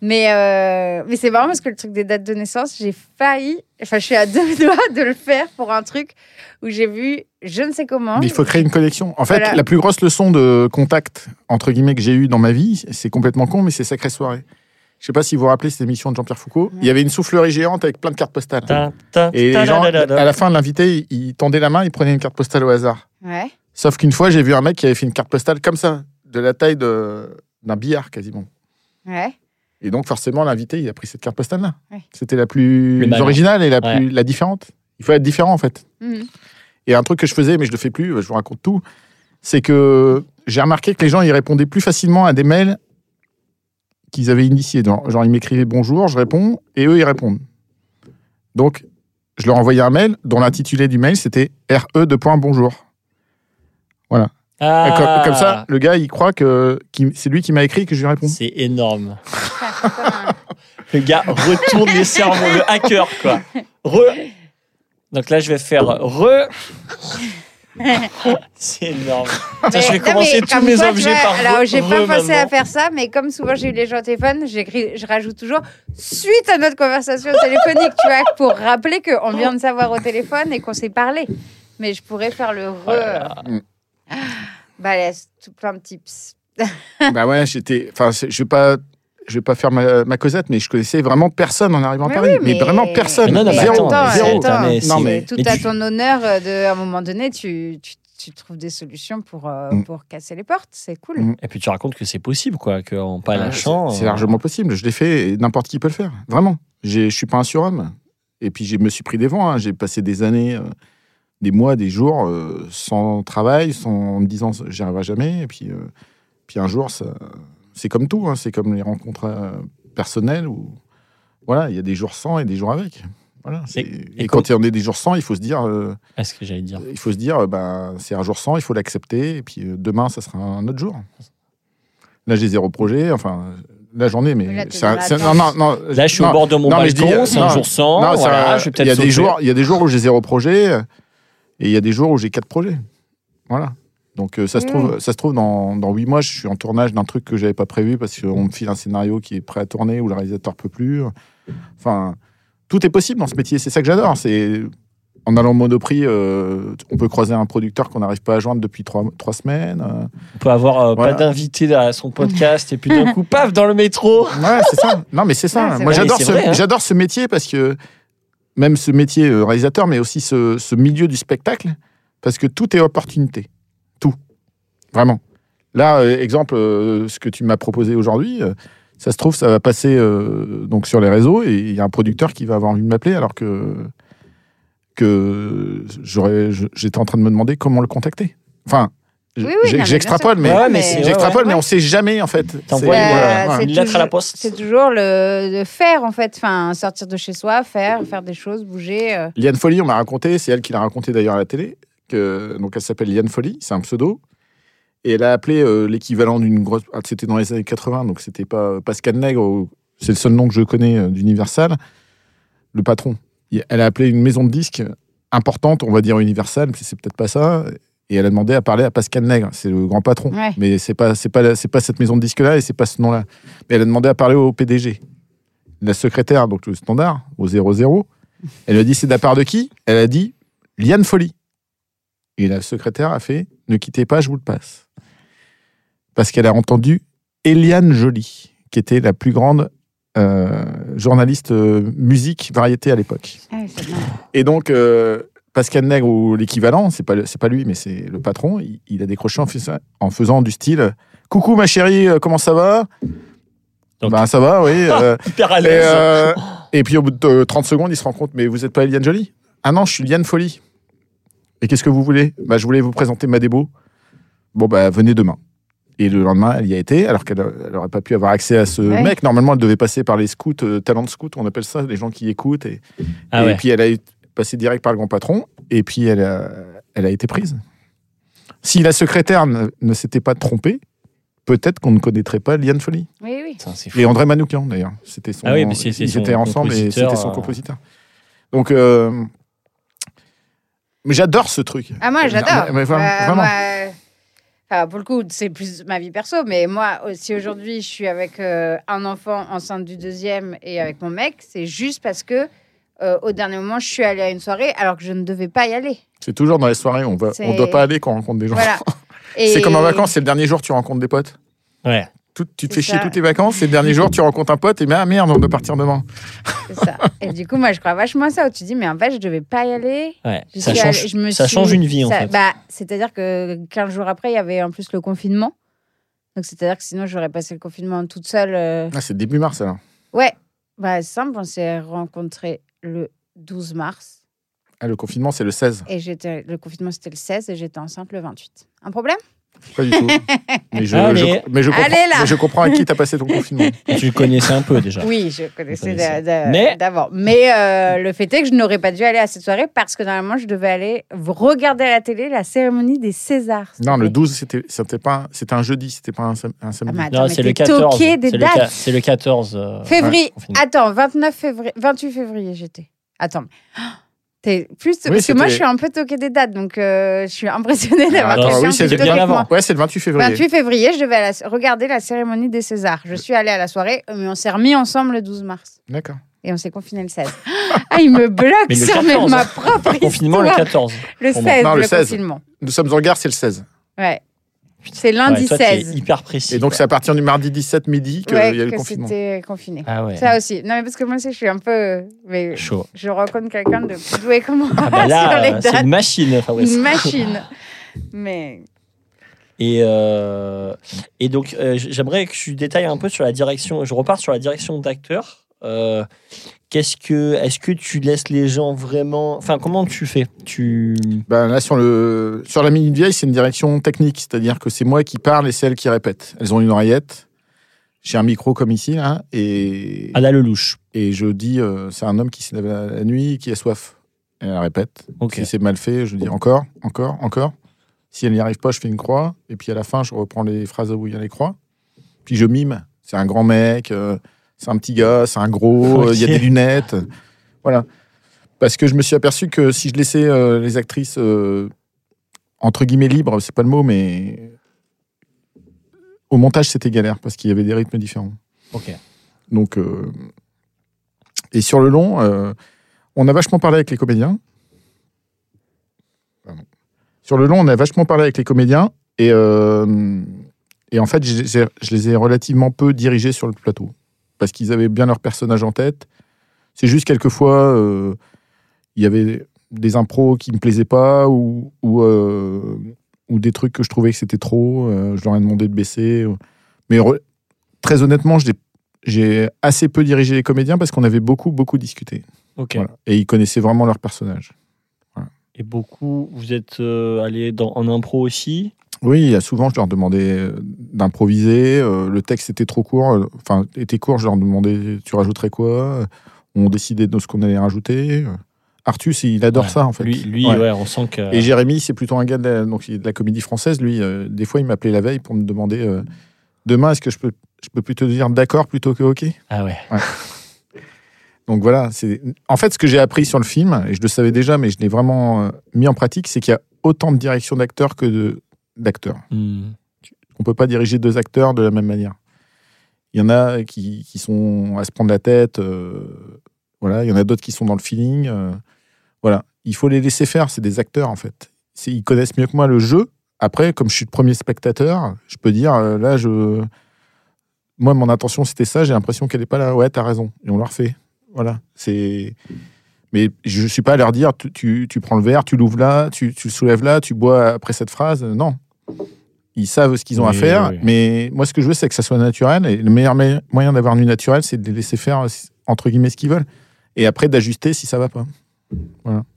Mais, euh, mais c'est marrant parce que le truc des dates de naissance, j'ai failli, enfin, je suis à deux doigts de le faire pour un truc où j'ai vu, je ne sais comment. Mais il faut créer une collection. En fait, Voilà. la plus grosse leçon de contact, entre guillemets, que j'ai eue dans ma vie, c'est complètement con, mais c'est Sacrée Soirée. Je sais pas si vous vous rappelez cette émission de Jean-Pierre Foucault. Il y avait une soufflerie géante avec plein de cartes postales. Ta, ta, Et ta, les gens, à la fin de l'invité, il tendait la main, il prenait une carte postale au hasard. Ouais. Sauf qu'une fois, j'ai vu un mec qui avait fait une carte postale comme ça, de la taille de- d'un billard quasiment. Ouais. Et donc, forcément, l'invité, il a pris cette carte postale-là. Ouais. C'était la plus originale et la Ouais. plus la différente. Il faut être différent, en fait. Mhm. Et un truc que je faisais, mais je le fais plus, je vous raconte tout, c'est que j'ai remarqué que les gens, ils répondaient plus facilement à des mails qu'ils avaient initiés. Genre, genre, ils m'écrivaient bonjour, je réponds, et eux, ils répondent. Donc, je leur envoyais un mail dont l'intitulé du mail, c'était RE de point bonjour. Et Ah, comme, comme ça, le gars, il croit que c'est lui qui m'a écrit et que je lui réponds. C'est énorme. Ah. Le gars retourne les cerveaux, le hacker, quoi. Re. Donc là, je vais faire re. C'est énorme. Je vais non, commencer tous comme mes quoi, objets vois, par Alors, re, j'ai pas pensé à faire ça, mais comme souvent j'ai eu les gens au téléphone, j'écris, je rajoute toujours suite à notre conversation téléphonique, tu vois, pour rappeler qu'on vient de savoir au téléphone et qu'on s'est parlé. Mais je pourrais faire le re. Ah, Balèze, tout plein de tips. bah ouais, j'étais. Enfin, je vais pas. Je vais pas faire ma, ma Cosette, mais je connaissais vraiment personne en arrivant à Mais Paris. oui, mais... mais- vraiment personne. Mais non, non, mais Zéro. attends, mais zéro. attends, mais Non, mais- Tout mais à tu- ton honneur euh, de, à un moment donné, tu, tu, tu trouves des solutions pour, euh, Mm. pour casser les portes. C'est cool. Mm. Et puis tu racontes que c'est possible, quoi, qu'en pas Ah, lâchant. C'est c'est euh, largement possible. Je l'ai fait et n'importe qui peut le faire. Vraiment. Je suis pas un surhomme. Et puis, je me suis pris des vents. hein. J'ai passé des années, euh, des mois, des jours euh, sans travail, sans en me disant j'y arriverai jamais. Et puis, euh, puis un jour, ça- c'est comme tout. hein. C'est comme les rencontres euh, personnelles où voilà, il y a des jours sans et des jours avec. Voilà, c'est- Et- et, et quand il y en a des jours sans, il faut se dire, euh, Est-ce que j'allais dire il faut se dire, euh, ben, c'est un jour sans, il faut l'accepter. Et puis euh, demain, ça sera un autre jour. Là, j'ai zéro projet. Enfin, la journée, mais Là, t'es c'est un- dans c'est- l'attente. non, non, non. Là, je suis non, au bord de mon balcon, c'est un jour sans. voilà, il y a des jours, il y a des jours où j'ai zéro projet euh, et il y a des jours où j'ai quatre projets. Voilà. Donc euh, ça se Mm. trouve, ça se trouve dans dans huit mois, je suis en tournage d'un truc que j'avais pas prévu parce qu'on me file un scénario qui est prêt à tourner où le réalisateur peut plus. Enfin, tout est possible dans ce métier. C'est ça que j'adore. C'est en allant au Monoprix, euh, on peut croiser un producteur qu'on n'arrive pas à joindre depuis trois, trois semaines. euh. On peut avoir euh, Voilà. pas d'invité à son podcast et puis d'un coup, paf, dans le métro. Ouais, c'est ça. Non, mais c'est ça. Ouais, Moi, j'adore ce, hein. j'adore ce métier parce que même ce métier euh, réalisateur, mais aussi ce, ce milieu du spectacle, parce que tout est opportunité. Tout. Vraiment. Là, euh, exemple, euh, ce que tu m'as proposé aujourd'hui, ça se trouve, ça va passer donc sur les réseaux et il y a un producteur qui va avoir envie de m'appeler alors que que j'étais en train de me demander comment le contacter. Enfin, Oui, oui, j'ai- non, mais j'extrapole, mais, mais ouais, mais on sait jamais en fait. T'envoies Euh, Une lettre à la toujours- poste. C'est toujours le de faire en fait, enfin sortir de chez soi, faire, faire des choses, bouger. euh. Liane Folly, on m'a raconté, c'est elle qui l'a raconté d'ailleurs à la télé, que, donc elle s'appelle Liane Folly, c'est un pseudo. Et elle a appelé euh, l'équivalent d'une grosse. ah, C'était dans les années 80, donc c'était pas Pascal Nègre c'est le seul nom que je connais euh, d'Universal, le patron. Elle a appelé une maison de disques importante, on va dire Universal, mais c'est peut-être pas ça. Et elle a demandé à parler à Pascal Nègre, c'est le grand patron. Ouais. Mais c'est pas, c'est pas, c'est pas cette maison de disques-là et c'est pas ce nom-là. Mais elle a demandé à parler au PDG. La secrétaire, donc le standard, au 00. Elle lui a dit c'est de la part de qui? Elle a dit Liane Folly. Et la secrétaire a fait ne quittez pas, je vous le passe. Parce qu'elle a entendu Eliane Joly, qui était la plus grande euh, journaliste euh, musique variété à l'époque. Ah. Et donc, euh, Pascal Nègre, ou l'équivalent, c'est pas, pas lui, mais c'est le patron, il, il a décroché en, faisant- en faisant du style Coucou ma chérie, euh, comment ça va? Donc- Ben ça va, oui. euh, Hyper à et, l'aise. euh, et puis au bout de euh, 30 secondes, il se rend compte Mais vous n'êtes pas Eliane Jolie Ah non, je suis Liane Folly. Et qu'est-ce que vous voulez? Bah, Je voulais vous présenter ma débo. Bon, bah venez demain. Et le lendemain, elle y a été, alors qu'elle n'aurait pas pu avoir accès à ce Ouais. mec. Normalement, elle devait passer par les scouts, euh, talents de scouts, on appelle ça, les gens qui écoutent. Et, Ah et ouais. puis elle a eu- passé direct par le grand patron, et puis elle a, elle a été prise. Si la secrétaire ne, ne s'était pas trompée, peut-être qu'on ne connaîtrait pas Liane Folly. Oui, oui. Et André Manoukian, d'ailleurs. C'était son, Ah oui, mais c'est- c'est ils son étaient ensemble et c'était son euh. compositeur. Donc, euh, mais j'adore ce truc. Ah, moi, j'adore. Mais, mais vraiment, Euh, vraiment. moi, enfin, pour le coup, c'est plus ma vie perso, mais moi, si aujourd'hui je suis avec euh, un enfant enceinte du deuxième et avec mon mec, c'est juste parce que euh, au dernier moment, je suis allée à une soirée alors que je ne devais pas y aller. C'est toujours dans les soirées, on va, on doit pas aller quand on rencontre des gens. Voilà. C'est Et- comme en vacances, c'est le dernier jour tu rencontres des potes. Ouais. Tout- tu te fais chier toutes les vacances, c'est le dernier jour tu rencontres un pote et mais ah merde, on doit partir demain. C'est ça. Et du coup, moi, je crois vachement à ça où tu dis, mais en fait, je devais pas y aller. Ouais. Ça change, allée- je me ça suis- change une vie, en fait. Bah, c'est-à-dire que 15 jours après, il y avait en plus le confinement. Donc, c'est-à-dire que sinon, j'aurais passé le confinement toute seule. euh. Ah, c'est début mars alors. Ouais, bah, c'est simple, on s'est rencontrés le 12 mars. Ah, le confinement c'est le 16. Et j'étais, le confinement, c'était le 16 et j'étais enceinte le 28. Un problème? Pas du tout. mais, je, Allez. je- mais je comprends, Allez, là. mais je comprends à qui t'as passé ton confinement. Tu le connaissais un peu déjà. Oui, je connaissais d'a- d'a- Mais- d'avant. Mais euh, le fait est que je n'aurais pas dû aller à cette soirée parce que normalement, je devais aller regarder à la télé la cérémonie des Césars. Non, le plaît. 12 c'était c'était pas un- c'était un jeudi, c'était pas un, sam- un Ah, samedi. mais attends, Non, mais c'est le t'es 14. toqué des C'est le, ca- dates. c'est le 14. euh, Février. confinement. Attends, 29 février, 28 février, j'étais. Attends. mais- Oh, T'es plus Oui, parce que moi je suis un peu toqué des dates, donc euh, je suis impressionnée d'avoir attends, quelqu'un oui, toqué bien avant. Ouais, c'est le 28 février. 28 février, je devais aller à la- regarder la cérémonie des Césars. Je suis allée à la soirée, mais on s'est remis ensemble le 12 mars. D'accord. Et on s'est confiné le 16. Ah, il me bloque sur 14, ma hein. propre Confinement le histoire. 14. Le Pour moi. 16, Non, le le, 16. confinement. Nous sommes en gare, c'est le 16. Ouais. C'est lundi Ouais, toi, t'es 16. hyper précis. Et donc, c'est à partir du mardi 17 midi qu'il Ouais, y a le que confinement. c'était confiné. Ah ouais. Ça aussi. Non, mais parce que moi aussi, je suis un peu. Mais Chaud. je rencontre quelqu'un de plus doué que moi Ah bah sur là, les c'est dates. une machine, Fabrice. Une machine. Mais Et, euh, et donc, euh, j'aimerais que tu détailles un peu sur la direction. Je repars sur la direction d'acteur. Euh, Qu'est-ce que, est-ce que tu laisses les gens vraiment, enfin, comment tu fais? Tu, Ben, là, sur, le, sur la Minute Vieille, c'est une direction technique, c'est-à-dire que c'est moi qui parle et c'est elles qui répètent. Elles ont une oreillette, j'ai un micro comme ici, là, et, à la Lelouch. et je dis euh, c'est un homme qui se lève la, nuit et qui a soif. Et elle répète. Ok. Si c'est mal fait, je dis encore, encore, encore. Si elle n'y arrive pas, je fais une croix. Et puis à la fin, je reprends les phrases où il y a les croix. Puis je mime. C'est un grand mec, euh, c'est un petit gars, c'est un gros, il y a des lunettes. Voilà. Parce que je me suis aperçu que si je laissais euh, les actrices euh, entre guillemets libres, c'est pas le mot, mais au montage c'était galère parce qu'il y avait des rythmes différents. Ok. Donc, euh, et sur le long, on a vachement parlé avec les comédiens. Pardon. Sur le long, on a vachement parlé avec les comédiens et, et en fait, je les ai relativement peu dirigés sur le plateau parce qu'ils avaient bien leur personnage en tête. C'est juste quelquefois, euh, il y avait des impros qui me plaisaient pas ou, ou, euh, ou des trucs que je trouvais que c'était trop. euh, je leur ai demandé de baisser. Mais très honnêtement, j'ai assez peu dirigé les comédiens parce qu'on avait beaucoup, beaucoup discuté. Ok. Voilà. Et ils connaissaient vraiment leur personnage. Et beaucoup, vous êtes allé dans, en impro aussi? Oui, souvent, je leur demandais euh, d'improviser. euh, le texte était trop court, euh, enfin, était court, je leur demandais tu rajouterais quoi On décidait de ce qu'on allait rajouter. Artus, il adore Ouais. ça, en fait. Lui, lui Ouais. ouais, on sent que. Et Jérémy, c'est plutôt un gars de la, donc, il est de la comédie française. Lui, euh, des fois, il m'appelait la veille pour me demander euh, demain, est-ce que je peux je peux plutôt dire d'accord plutôt que ok? Ah ouais. Donc voilà, c'est en fait ce que j'ai appris sur le film, et je le savais déjà, mais je l'ai vraiment euh, mis en pratique, c'est qu'il y a autant de direction d'acteurs que de d'acteurs. Hmm. On peut pas diriger deux acteurs de la même manière. Il y en a qui, qui sont à se prendre la tête, euh, voilà. Il y en a d'autres qui sont dans le feeling, euh, voilà. Il faut les laisser faire. C'est des acteurs en fait. Ils connaissent mieux que moi le jeu. Après, comme je suis le premier spectateur, je peux dire euh, là, je, moi, mon intention c'était ça. J'ai l'impression qu'elle est pas là. Ouais, t'as raison. Et on le refait. Voilà. C'est. Mais je suis pas à leur dire tu, tu, tu prends le verre, tu l'ouvres là, tu, tu le soulèves là, tu bois après cette phrase. Non. Ils savent ce qu'ils ont à faire, oui. mais moi, ce que je veux, c'est que ça soit naturel. Et le meilleur me- moyen d'avoir du naturel, c'est de les laisser faire, entre guillemets, ce qu'ils veulent. Et après, d'ajuster si ça va pas.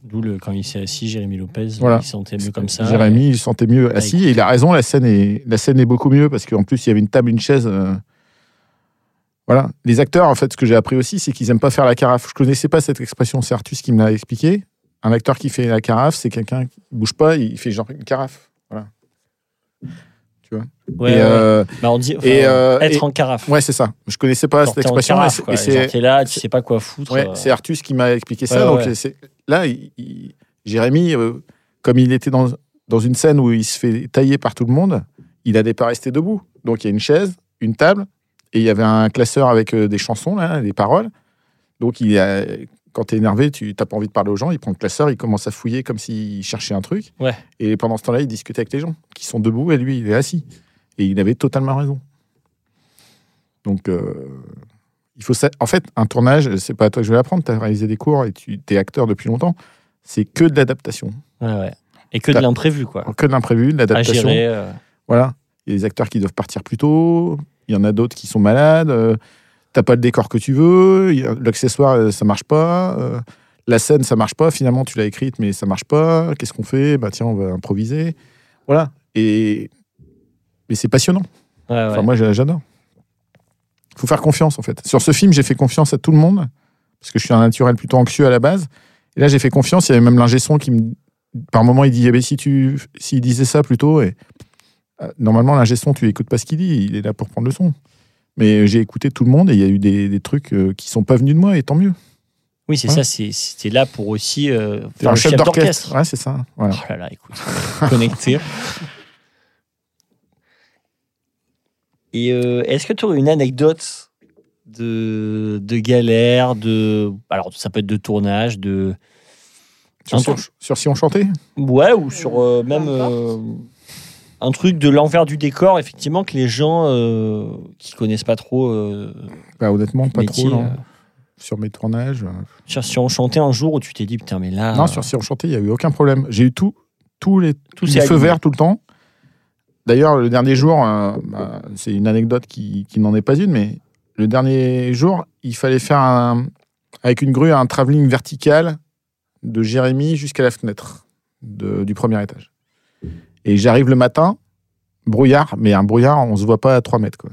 D'où le, quand il s'est assis, Jérémy Lopez, Voilà. il se sentait mieux comme ça. Jérémy, il se sentait mieux assis. Et il a raison, la scène est, la scène est beaucoup mieux parce qu'en plus, il y avait une table, une chaise. euh, Voilà. Les acteurs, en fait, ce que j'ai appris aussi, c'est qu'ils aiment pas faire la carafe. Je connaissais pas cette expression, c'est Artus qui me l'a expliqué. Un acteur qui fait la carafe, c'est quelqu'un qui bouge pas, il fait genre une carafe. Ouais, et, ouais. euh, Bah, on dit enfin, et, euh, être et- en carafe. ouais, c'est ça. Je connaissais pas cette expression. carafe, et c'est- t'es là, tu sais pas quoi foutre. Ouais, euh. c'est Artus qui m'a expliqué ça. Donc là, il- il- Jérémy, euh, comme il était dans, dans une scène où il se fait tailler par tout le monde, il n'allait pas rester debout. Donc il y a une chaise, une table, et il y avait un classeur avec euh, des chansons, là, des paroles. Donc il a, quand tu es énervé, tu n'as pas envie de parler aux gens, il prend le classeur, il commence à fouiller comme s'il cherchait un truc. Ouais. Et pendant ce temps-là, il discute avec les gens qui sont debout et lui, il est assis. Et il avait totalement raison. Donc, euh, il faut ça. En fait, un tournage, c'est pas à toi que je vais l'apprendre. Tu as réalisé des cours et tu es acteur depuis longtemps. C'est que de l'adaptation. Ouais, ouais. Et que de l'imprévu, quoi. Que de l'imprévu, de l'adaptation. euh. Voilà. Il y a des acteurs qui doivent partir plus tôt. Il y en a d'autres qui sont malades. T'as pas le décor que tu veux. L'accessoire, euh, ça marche pas. euh, La scène, ça marche pas. Finalement, tu l'as écrite, mais ça marche pas. Qu'est-ce qu'on fait? Bah tiens, on va improviser. Voilà. Et mais c'est passionnant. Ouais, ouais. Enfin, moi, j'a- j'adore. Il faut faire confiance, en fait. Sur ce film, j'ai fait confiance à tout le monde, parce que je suis un naturel plutôt anxieux à la base. Et là, j'ai fait confiance. Il y avait même l'ingé son qui, me, par moment, il dit eh ben, si tu, s'il disait ça plutôt, et euh, normalement, l'ingé son, tu écoutes pas ce qu'il dit, il est là pour prendre le son. Mais j'ai écouté tout le monde et il y a eu des, des trucs euh, qui sont pas venus de moi, et tant mieux. Oui, c'est Ouais. ça. c'est- C'était là pour aussi euh, faire un le chef chef d'orchestre. Ouais, c'est ça. Voilà. Oh là là, écoute, connecté. Et euh, est-ce que tu aurais une anecdote de, de galère, de. Alors, ça peut être de tournage, de. Sur, si on chantait? Ouais, ou sur euh, même. Un truc de l'envers du décor, effectivement, que les gens euh, qui connaissent pas trop. euh, bah, Honnêtement, pas métier, trop. non. euh, Sur mes tournages. euh, sur si on chantait un jour où tu t'es dit, putain, mais là. Non, sur Si on chantait, il n'y a eu aucun problème. J'ai eu tout, tous les, Tous les ces feux verts tout le temps. D'ailleurs, le dernier jour, euh, bah, c'est une anecdote qui, qui n'en est pas une, mais le dernier jour, il fallait faire un, avec une grue un travelling vertical de Jérémy jusqu'à la fenêtre de- du premier étage. Et j'arrive le matin, brouillard, mais un brouillard, on se voit pas à 3 mètres. Quoi.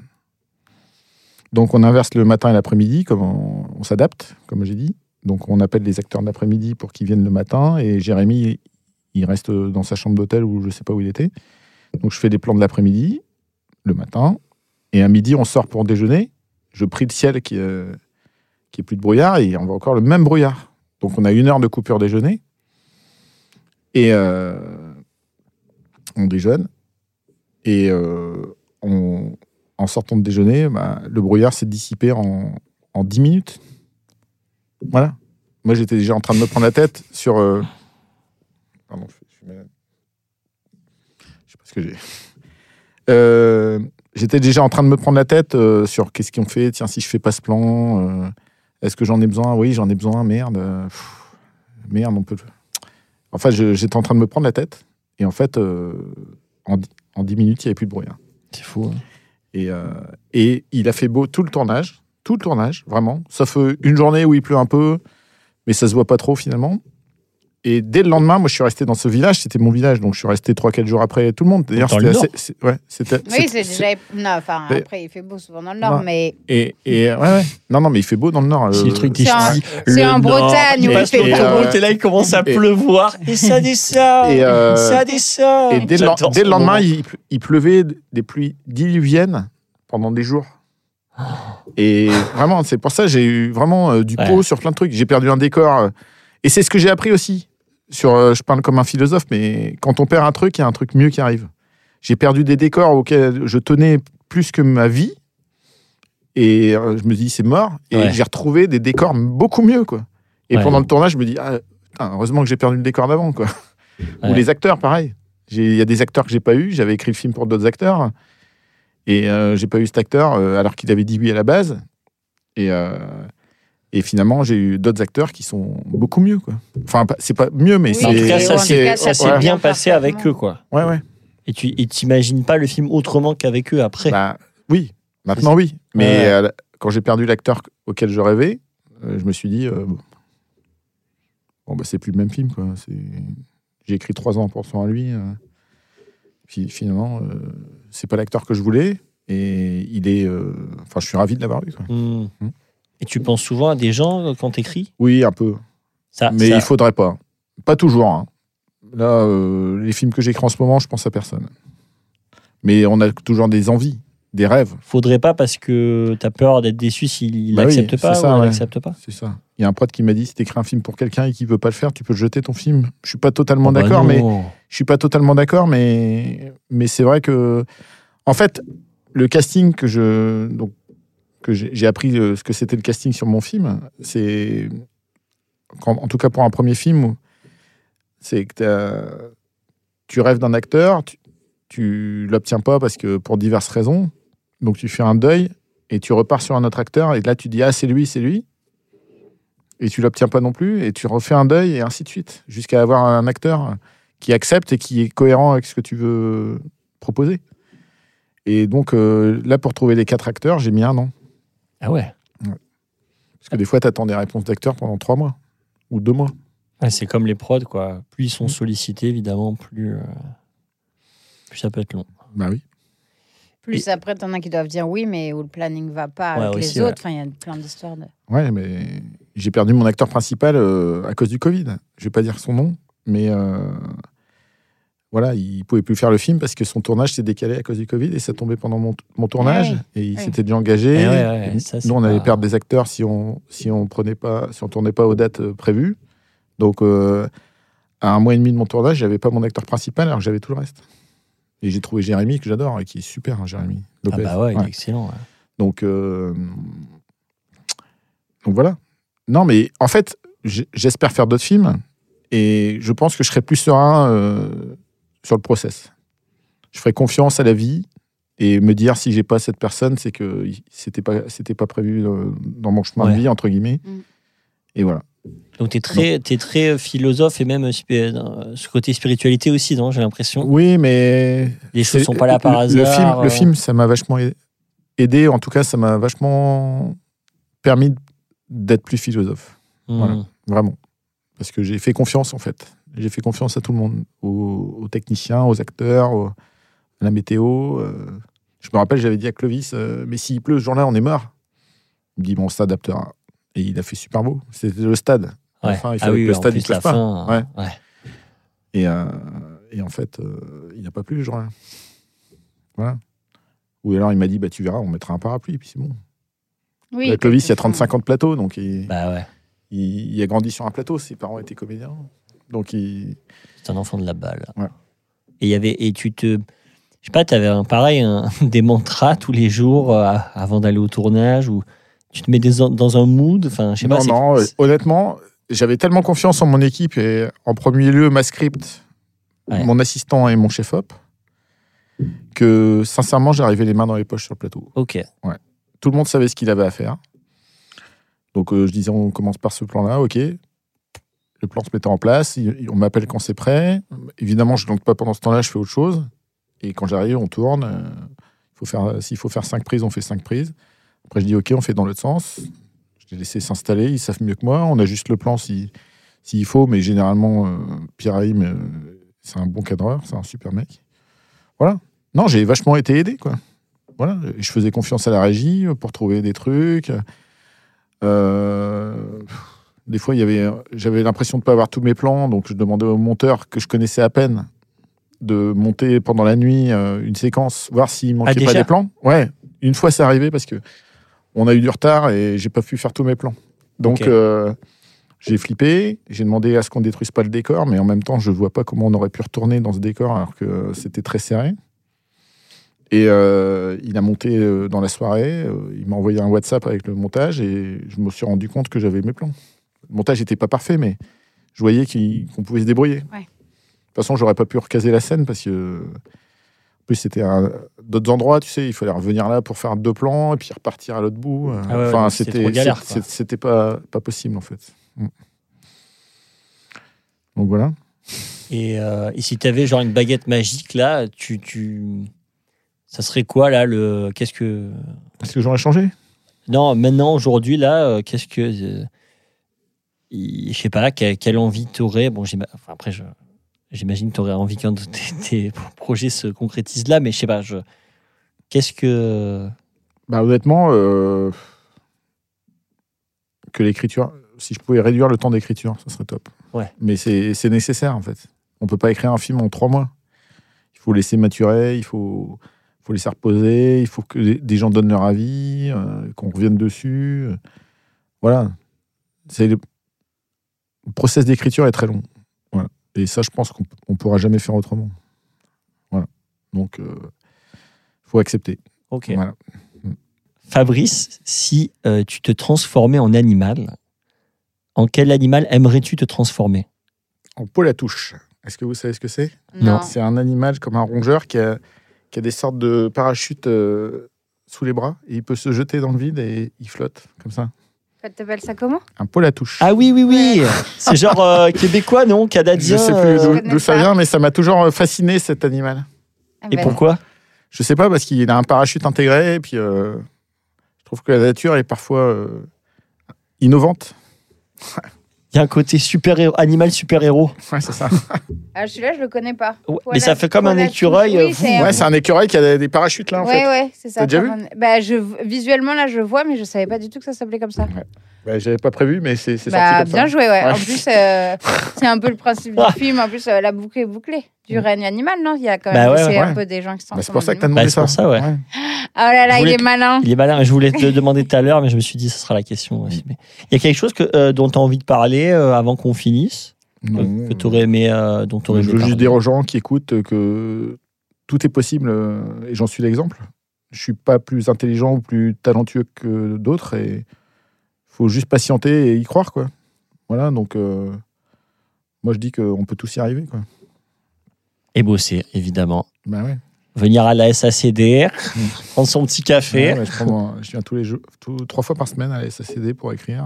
Donc on inverse le matin et l'après-midi, comme on, s'adapte, comme j'ai dit. Donc on appelle les acteurs de l'après-midi pour qu'ils viennent le matin, et Jérémy, il reste dans sa chambre d'hôtel ou je sais pas où il était. Donc je fais des plans de l'après-midi, le matin, et à midi on sort pour déjeuner. Je prie le ciel qui est, qui est plus de brouillard, et on voit encore le même brouillard. Donc on a une heure de coupure déjeuner, et euh, on déjeune, et euh, en sortant de déjeuner, bah, le brouillard s'est dissipé en, en 10 minutes. Voilà. Moi j'étais déjà en train de me prendre la tête sur... euh, Pardon, je suis malade. Je sais pas ce que j'ai. Euh, J'étais déjà en train de me prendre la tête euh, sur qu'est-ce qu'on fait. Tiens, si je fais pas ce plan, euh, est-ce que j'en ai besoin? Oui, j'en ai besoin. Merde. euh, merde, on peut. Enfin, j'étais en train de me prendre la tête. Et en fait, euh, en, dix- en 10 minutes, il n'y avait plus de bruit. hein. C'est fou. hein. Et, euh, et il a fait beau tout le tournage. Tout le tournage, vraiment. Sauf euh, une journée où il pleut un peu. Mais ça se voit pas trop finalement. Et dès le lendemain, moi, je suis resté dans ce village. C'était mon village, donc je suis resté 3-4 jours après tout le monde. D'ailleurs, c'était assez. c'est- Ouais, c'était. Oui, c'est déjà. Non, enfin, après, il fait beau souvent dans le Nord, mais Et, et ouais, ouais. Non, non, mais il fait beau dans le nord. C'est euh, le truc des c'est c'est en Nord, Bretagne il où il fait beau. l'autoroute et là, il commence à Et- pleuvoir. Et ça descend. Et, euh, Ça descend. Et dès le, dès lendemain, il, il pleuvait des pluies diluviennes pendant des jours. Et vraiment, c'est pour ça que j'ai eu vraiment euh, du Ouais. pot sur plein de trucs. J'ai perdu un décor. euh, et c'est ce que j'ai appris aussi. Sur, euh, je parle comme un philosophe, mais quand on perd un truc, il y a un truc mieux qui arrive. J'ai perdu des décors auxquels je tenais plus que ma vie. Et euh, je me dis, c'est mort. Et Ouais. j'ai retrouvé des décors beaucoup mieux. Quoi. Et Ouais. pendant le tournage, je me dis, ah, putain, heureusement que j'ai perdu le décor d'avant. Quoi. Ou les acteurs, pareil. Il y a des acteurs que j'ai pas eu. J'avais écrit le film pour d'autres acteurs. Et euh, j'ai pas eu cet acteur euh, alors qu'il avait dit oui à la base. Et, euh, et finalement, j'ai eu d'autres acteurs qui sont beaucoup mieux. Quoi. Enfin, c'est pas mieux, mais Oui, c'est. en tout cas, ça s'est bien passé avec eux, quoi. Ouais, ouais. Et tu t'imagines pas le film autrement qu'avec eux après? Bah, oui, maintenant oui. Mais Ouais. euh, quand j'ai perdu l'acteur auquel je rêvais, euh, je me suis dit, euh, bon, bah, c'est plus le même film. Quoi. J'ai écrit trois ans pour son à lui. Puis finalement, c'est pas l'acteur que je voulais. Et il est. Enfin, je suis ravi de l'avoir eu. Quoi. Hmm. Hmm. Et tu penses souvent à des gens euh, quand t'écris? Oui, un peu. ça, Mais ça- il faudrait pas. Pas toujours. hein. Là, euh, les films que j'écris en ce moment, je pense à personne. Mais on a toujours des envies, des rêves. faudrait pas parce que t'as peur d'être déçu s'il Bah oui, n'accepte pas ou ouais. pas. C'est ça. Il y a un pote qui m'a dit si t'écris un film pour quelqu'un et qu'il veut pas le faire, tu peux jeter ton film. Je suis pas totalement Oh, bah d'accord, mais je suis pas totalement d'accord, mais mais c'est vrai que en fait le casting que je donc que j'ai appris euh, ce que c'était le casting sur mon film, c'est en tout cas pour un premier film, c'est que tu rêves d'un acteur, tu, tu l'obtiens pas parce que pour diverses raisons, donc tu fais un deuil et tu repars sur un autre acteur et là tu dis ah c'est lui c'est lui. Et tu l'obtiens pas non plus et tu refais un deuil et ainsi de suite jusqu'à avoir un acteur qui accepte et qui est cohérent avec ce que tu veux proposer. Et donc euh, là pour trouver les quatre acteurs j'ai mis un an Ah ouais. parce que des fois tu attends des réponses d'acteurs pendant trois mois ou deux mois. Ouais, c'est comme les prods, quoi. Plus ils Mm. sont sollicités, évidemment, plus, euh, plus ça peut être long. Bah oui. Plus après, t'en as qui doivent dire oui, mais où le planning va pas Ouais, avec aussi, les ouais. autres. Enfin, il y a plein d'histoires. De... Ouais, mais j'ai perdu mon acteur principal euh, à cause du Covid. Je vais pas dire son nom, mais euh, voilà, il pouvait plus faire le film parce que son tournage s'est décalé à cause du Covid et ça tombait pendant mon, mon tournage Ouais, et il s'était déjà engagé. Eh ouais, ouais, Et ça, c'est nous, on allait pas- perdre des acteurs si on si on prenait pas si on tournait pas aux dates euh, prévues. Donc euh, à un mois et demi de mon tournage, j'avais pas mon acteur principal alors que j'avais tout le reste. Et j'ai trouvé Jérémy que j'adore et qui est super, hein, Jérémy Ah Lopez. bah ouais, il est excellent. ouais. Donc, euh, donc voilà. Non, mais en fait, j'espère faire d'autres films et je pense que je serai plus serein euh, sur le process. Je ferai confiance à la vie et me dire si j'ai pas cette personne, c'est que c'était pas c'était pas prévu euh, dans mon chemin Ouais. de vie entre guillemets. Mm. Et voilà. Donc t'es très, es très euh, philosophe et même euh, dans ce côté spiritualité aussi, non J'ai l'impression. Oui, mais Les choses sont pas là par le- hasard. Le film, euh. le film, ça m'a vachement aidé. En tout cas, ça m'a vachement permis d'être plus philosophe. Hmm. Voilà. Vraiment. Parce que j'ai fait confiance, en fait. J'ai fait confiance à tout le monde. Aux, aux techniciens, aux acteurs, aux- à la météo. euh. Je me rappelle, j'avais dit à Clovis, euh, mais s'il pleut ce jour-là, on est mort. Il me dit, bon, on s'adaptera. Et il a fait super beau. C'était le stade. Ouais. Enfin, il ah fallait oui, que le stade, il pleuve la pas. fin. Ouais. ouais. Et, euh, et en fait, euh, il n'a pas plu le jour-là. Voilà. Ou alors il m'a dit, bah, tu verras, on mettra un parapluie, et puis c'est bon. Oui, Là, Clovis, il y a quelquefois. 35 ans de plateau, donc il, Bah ouais. il, il a grandi sur un plateau. Ses parents étaient comédiens. Donc il, C'est un enfant de la balle. Ouais. Et il y avait et tu te, je sais pas, t'avais un pareil un- des mantras tous les jours euh, avant d'aller au tournage ou tu te mets des- dans un mood. Enfin, je sais non, pas. non, euh, honnêtement, j'avais tellement confiance en mon équipe et en premier lieu ma script, Ouais. mon assistant et mon chef op, que sincèrement j'arrivais les mains dans les poches sur le plateau. Ok. Tout le monde savait ce qu'il avait à faire. Donc euh, je disais on commence par ce plan-là, ok. Le plan se mettait en place, on m'appelle quand c'est prêt. Évidemment, je ne pas pendant ce temps-là, je fais autre chose. Et quand j'arrive, on tourne. euh, s'il faut faire cinq prises, on fait cinq prises. Après, je dis ok, on fait dans l'autre sens. Je les laissé s'installer, ils savent mieux que moi. On ajuste le plan si- s'il faut, mais généralement, euh, Pierre Haïm, euh, c'est un bon cadreur, c'est un super mec. Voilà. Non, j'ai vachement été aidé, quoi. Voilà. Je faisais confiance à la régie pour trouver des trucs. Euh, des fois, il y avait, j'avais l'impression de ne pas avoir tous mes plans, donc je demandais au monteur que je connaissais à peine de monter pendant la nuit euh, une séquence, voir s'il manquait Ah, pas des plans. Ouais, une fois c'est arrivé parce que on a eu du retard et j'ai pas pu faire tous mes plans. Donc, euh, j'ai flippé. J'ai demandé à ce qu'on détruise pas le décor, mais en même temps, je vois pas comment on aurait pu retourner dans ce décor alors que c'était très serré. Et euh, il a monté dans la soirée. il m'a envoyé un WhatsApp avec le montage et je me suis rendu compte que j'avais mes plans. Le montage n'était pas parfait, mais je voyais qu'on pouvait se débrouiller. Ouais. De toute façon, j'aurais pas pu recaser la scène parce que en plus c'était à d'autres endroits, tu sais, il fallait revenir là pour faire deux plans et puis repartir à l'autre bout. Ah ouais, enfin, c'était c'était pas pas possible en fait. Mm. Donc voilà. Et, euh, et si tu avais genre une baguette magique là, tu, tu... ça serait quoi là le qu'est-ce que Est-ce que j'aurais changé? Non maintenant aujourd'hui là euh, qu'est-ce que euh, il- je sais pas quelle, quelle envie t'aurais bon enfin, après j'imagine que t'aurais envie qu'un de tes, tes projets se concrétise là mais je sais pas je qu'est-ce que Bah honnêtement, euh, que l'écriture, si je pouvais réduire le temps d'écriture, ça serait top. Ouais. Mais c'est nécessaire en fait. On peut pas écrire un film en trois mois. Il faut laisser maturer, il faut, faut laisser reposer, il faut que des- gens donnent leur avis, euh, qu'on revienne dessus. Voilà. C'est le, process d'écriture est très long. Voilà. Et ça, je pense qu'on on pourra jamais faire autrement. Voilà. Donc, il faut accepter. ok Voilà. Fabrice si euh, tu te transformais en animal en quel animal aimerais-tu te transformer? En pôle à touche. Est-ce que vous savez ce que c'est? Non. C'est un animal comme un rongeur qui a, qui a des sortes de parachutes euh, sous les bras et il peut se jeter dans le vide et il flotte comme ça. Ça t'appelle ça comment? Un pôle à touche. ah oui oui oui. C'est genre euh, québécois non? Je canadien sais euh, plus d'où- ça vient, mais ça m'a toujours fasciné cet animal. Ah et ben, pourquoi? Je sais pas parce qu'il a un parachute intégré et puis euh, je trouve que la nature est parfois euh, innovante. Il y a un côté super héros, animal super héros. Ouais, c'est ça. Ah, celui-là, je le connais pas. Ouais, mais ça fait comme un écureuil, euh, Oui, c'est Ouais, c'est un écureuil qui a des, des parachutes là en Ouais, fait. ouais, c'est ça. T'as déjà un- Bah, je... Visuellement, là, je vois, mais je savais pas du tout que ça s'appelait comme ça. Bah, J'avais pas prévu, mais c'est c'est sorti Bah, comme bien ça. joué, ouais. Ouais. En plus, euh, c'est un peu le principe du film. En plus, euh, la boucle est bouclée. Du Ouais. règne animal, non? Il y a quand Bah même ouais, c'est ouais. un peu des gens qui sont Bah, c'est pour ça que t'as Bah, demandé c'est pour ça, ouais. Oh là là, il est que- malin. Il est malin. Je voulais te le demander tout à l'heure, mais je me suis dit, ce sera la question aussi. Mais il y a quelque chose que, euh, dont tu as envie de parler euh, avant qu'on finisse Non. Que tu aurais aimé, euh, dont tu aurais Je veux juste dire aux gens qui écoutent que tout est possible euh, et j'en suis l'exemple. Je suis pas plus intelligent ou plus talentueux que d'autres et faut juste patienter et y croire quoi. Voilà donc euh, moi je dis qu'on peut tous y arriver quoi. Et bosser, évidemment. Bah ouais. Venir à la SACD, prendre son petit café. Ouais, ouais, je, prends mon- je viens tous les jours, tout- trois fois par semaine à la SACD pour écrire.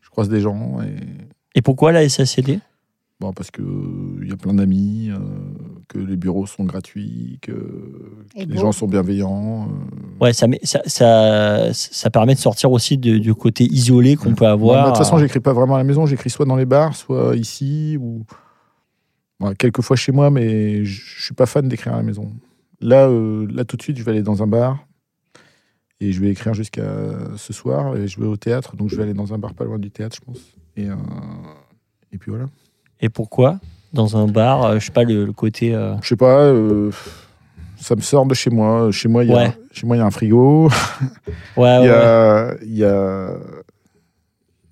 Je croise des gens et Et pourquoi la SACD bon parce que euh, il y a plein d'amis, euh, que les bureaux sont gratuits, que, les beau. gens sont bienveillants. euh, Ouais, ça, met- ça, ça, ça permet de sortir aussi de- du côté isolé qu'on peut avoir. de toute façon, j'écris pas vraiment à la maison. J'écris soit dans les bars, soit ici, ou ouais, quelques fois chez moi, mais je je suis pas fan d'écrire à la maison. Là, euh, là, tout de suite, je vais aller dans un bar et je vais écrire jusqu'à ce soir. Et je vais au théâtre, donc je vais aller dans un bar pas loin du théâtre, je pense. Et, euh, et puis voilà. Et pourquoi? Dans un bar, euh, je sais pas, le, le côté. euh, Je sais pas. euh, ça me sort de chez moi. Chez moi, il y a, Ouais. chez moi, il y a un frigo. Ouais, Il ouais, y ouais. a, il y a-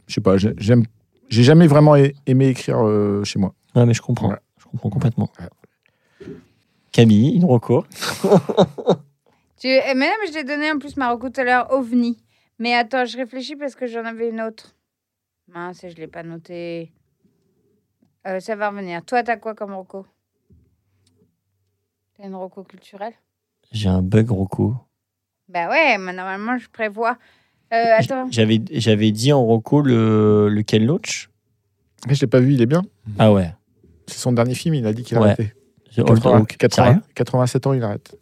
je sais pas, j'ai- j'aime, j'ai jamais vraiment aimé écrire euh, chez moi. Ouais, mais je comprends. Ouais. Je comprends complètement. Ouais. Camille, une reco. Tu... eh, Mais non, mais je t'ai donné en plus Marocco tout à l'heure, OVNI. Mais attends, je réfléchis parce que j'en avais une autre. Mince, je l'ai pas noté. Euh, ça va revenir. Toi, t'as quoi comme Rocco T'as une Rocco culturelle? J'ai un bug reco. Bah ouais, mais normalement, je prévois. Euh, attends. J'avais, j'avais dit en reco le, le Ken Loach. Mais je l'ai pas vu, il est bien. Ah ouais. C'est son dernier film, il a dit qu'il Ouais. arrêtait. The Old 80 Oak. 80 Sérieux? 87 ans, il arrête.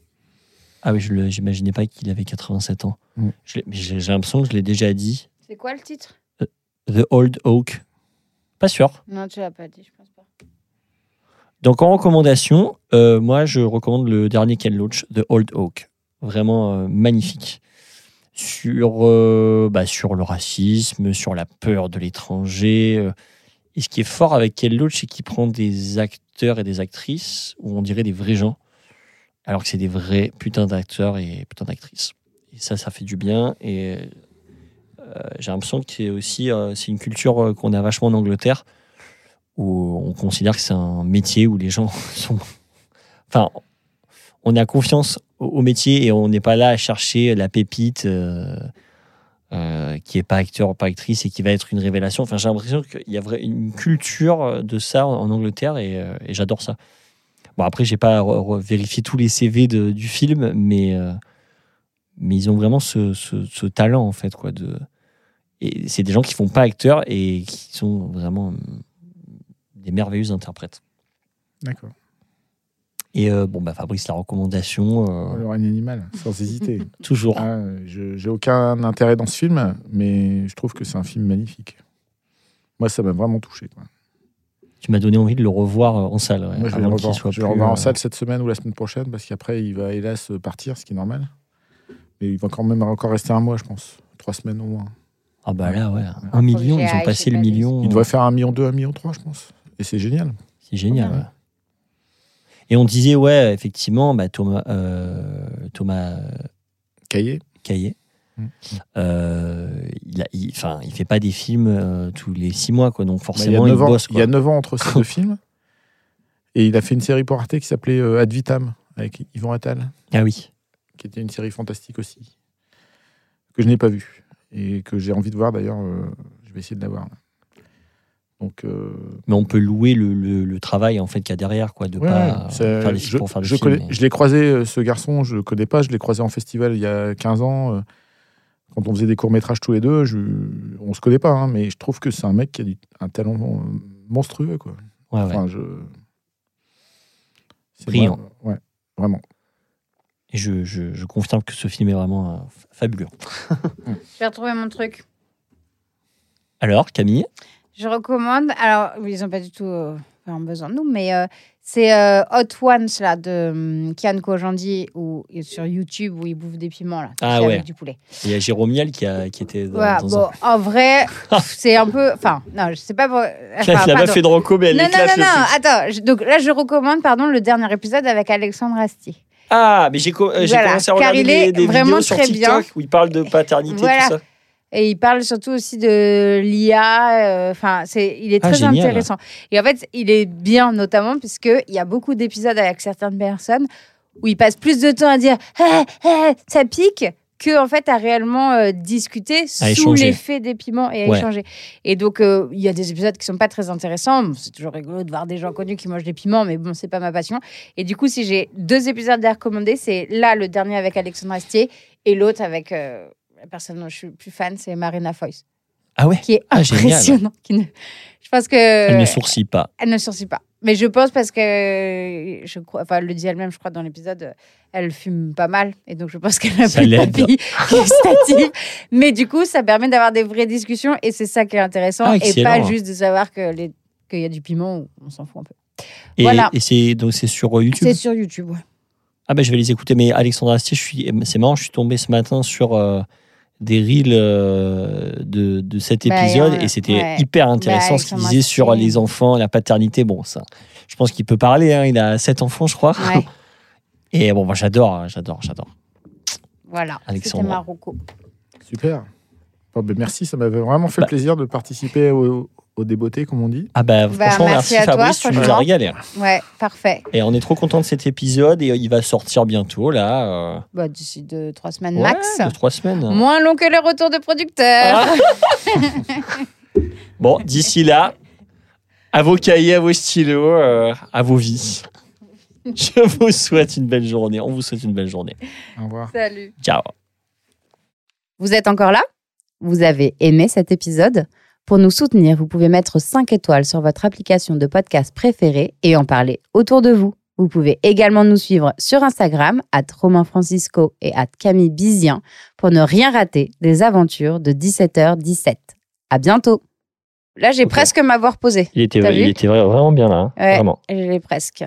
Ah oui, je le- j'imaginais pas qu'il avait 87 ans. Mm. Je l'ai- mais J'ai, j'ai l'impression que je l'ai déjà dit. C'est quoi le titre? The Old Oak. Pas sûr. Non, tu l'as pas dit, je pense pas. Donc en recommandation, euh, moi je recommande le dernier Ken Loach, The Old Oak. Vraiment euh, magnifique. Sur, euh, bah, sur le racisme, sur la peur de l'étranger. euh. Et ce qui est fort avec Ken Loach, c'est qu'il prend des acteurs et des actrices où on dirait des vrais gens, alors que c'est des vrais putains d'acteurs et putains d'actrices. et ça, ça fait du bien. Et j'ai l'impression que c'est aussi euh, c'est une culture euh, qu'on a vachement en Angleterre, où on considère que c'est un métier où les gens sont. Enfin, on a confiance au, métier et on n'est pas là à chercher la pépite. euh, euh, qui est pas acteur ou pas actrice et qui va être une révélation. Enfin, j'ai l'impression qu'il y a une culture de ça en Angleterre et, euh, j'adore ça. Bon, après, j'ai pas vérifié tous les CV du film, mais, euh, mais ils ont vraiment ce, talent, en fait. Quoi. Et c'est des gens qui font pas acteurs et qui sont vraiment euh, des merveilleux interprètes. D'accord. Et euh, bon, bah, Fabrice, la recommandation, euh, Le règne animal, sans hésiter. toujours. Ah, je- J'ai aucun intérêt dans ce film, mais je trouve que c'est un film magnifique. Moi, ça m'a vraiment touché. quoi. Tu m'as donné envie de le revoir euh, en salle. ouais, Moi, je vais le revoir, je vais revoir en salle cette semaine ou la semaine prochaine, parce qu'après, il va hélas partir, ce qui est normal. Mais il va quand même encore rester un mois, je pense. Trois semaines au moins. Ah bah là, ouais. Un million, ils ont passé le million. Il devrait faire un million deux, un million trois, je pense. Et c'est génial. C'est génial. Ouais. Et on disait, ouais, effectivement, bah, Thomas, euh, Thomas Cahier. Caillet, Mm. euh, il, a, il, enfin, il fait pas des films euh, tous les six mois, quoi. Donc Bah, il, y a forcément, il, 9 ans, bosse. il y a. 9 ans entre ces deux films. Et il a fait une série pour Arte qui s'appelait euh, Ad Vitam, avec Yvon Attal, Ah oui. qui était une série fantastique aussi, que je n'ai pas vue. Et que j'ai envie de voir d'ailleurs. euh, je vais essayer de la voir. là. Donc, euh, Mais on peut louer le, le- le travail en fait qu'il y a derrière, quoi, de Ouais, pas faire des je, pour faire je films. connais- mais- je l'ai croisé, euh, ce garçon, je le connais pas, je l'ai croisé en festival il y a 15 ans. Quand on faisait des courts-métrages tous les deux, je, on se connaît pas, hein, mais je trouve que c'est un mec qui a du- un talent monstrueux. Quoi. Ouais, ouais. Enfin, je... Brillant. ouais, vraiment. Et je, je, je confirme que ce film est vraiment euh, fabuleux. J'ai retrouvé mon truc. Alors, Camille? Je recommande. Alors, ils n'ont pas du tout euh, besoin de nous, mais euh, c'est euh, Hot Ones là, de um, Kian Kojandi ou, sur YouTube où ils bouffent des piments là, Ah ouais. avec du poulet. Il y a Jérôme Niel qui, a, qui était dans, Voilà, dans bon, en vrai, c'est un peu. Enfin, non, je sais pas. pour- enfin, l'a pas pardon. fait de Rocco, mais elle Non, non, non, non, attends. je- donc là, je recommande, pardon, le dernier épisode avec Alexandre Astier. Ah, mais j'ai euh, Voilà, commencé à regarder des, des vidéos sur TikTok bien. où il parle de paternité, Voilà. tout ça. Et il parle surtout aussi de l'IA. euh, Enfin, c'est, il est Ah, très génial. intéressant. Et en fait, il est bien, notamment, puisque il y a beaucoup d'épisodes avec certaines personnes où il passe plus de temps à dire Ah, ah, ça pique que en fait à réellement euh, discuter sous l'effet des piments et à Ouais. échanger. Et donc euh, il y a des épisodes qui sont pas très intéressants. Bon, c'est toujours rigolo de voir des gens connus qui mangent des piments, mais bon c'est pas ma passion. Et du coup si j'ai deux épisodes à recommander, c'est là le dernier avec Alexandre Astier et l'autre avec euh, la personne dont je suis plus fan, c'est Marina Foïs, Ah ouais? Qui est Ah, génial. impressionnant. qui ne- Je pense que Elle ne sourcille pas. elle ne sourcille pas. Mais je pense parce que je crois, enfin, elle le dit elle-même, je crois, dans l'épisode, elle fume pas mal. Et donc, je pense qu'elle a plus de papilles gustatives. Mais du coup, ça permet d'avoir des vraies discussions et c'est ça qui est intéressant. Ah, et pas juste de savoir qu'il y a du piment, on s'en fout un peu. Et, Voilà. et c'est donc c'est sur euh, YouTube? C'est sur YouTube, ouais. Ah ben je vais les écouter. Mais Alexandre Astier, c'est marrant, je suis tombé ce matin sur euh, des reels euh, de, de cet Bah, épisode et c'était ouais. hyper intéressant Bah, ce qu'il disait sur les enfants, la paternité. Bon, ça, je pense qu'il peut parler. hein, il a sept enfants, je crois. Ouais, Et bon, moi, j'adore, hein, j'adore, j'adore. voilà. C'était Alexandre. Marocco. Super. Bon, ben, merci, ça m'avait vraiment fait Bah. plaisir de participer au, au débeauté, comme on dit. Ah bah, Bah, franchement, merci merci, à toi, Fabrice, tu nous as régalé. Ouais, parfait. Et on est trop content de cet épisode et euh, il va sortir bientôt là. euh, Bah, D'ici deux, trois semaines ouais, max. deux, trois semaines. Moins long que le retour de producteur. Ah. Bon, d'ici là, à vos cahiers, à vos stylos, euh, à vos vies. Je vous souhaite une belle journée. On vous souhaite une belle journée. Au revoir. Salut. Ciao. Vous êtes encore là? Vous avez aimé cet épisode? Pour nous soutenir, vous pouvez mettre 5 étoiles sur votre application de podcast préférée et en parler autour de vous. Vous pouvez également nous suivre sur Instagram, at Romain Francisco et at Camille Bizien, pour ne rien rater des aventures de 17h17. À bientôt Là, j'ai presque m'avoir posé. Il était, il était vraiment bien là. hein. Ouais. Vraiment. Je l'ai presque.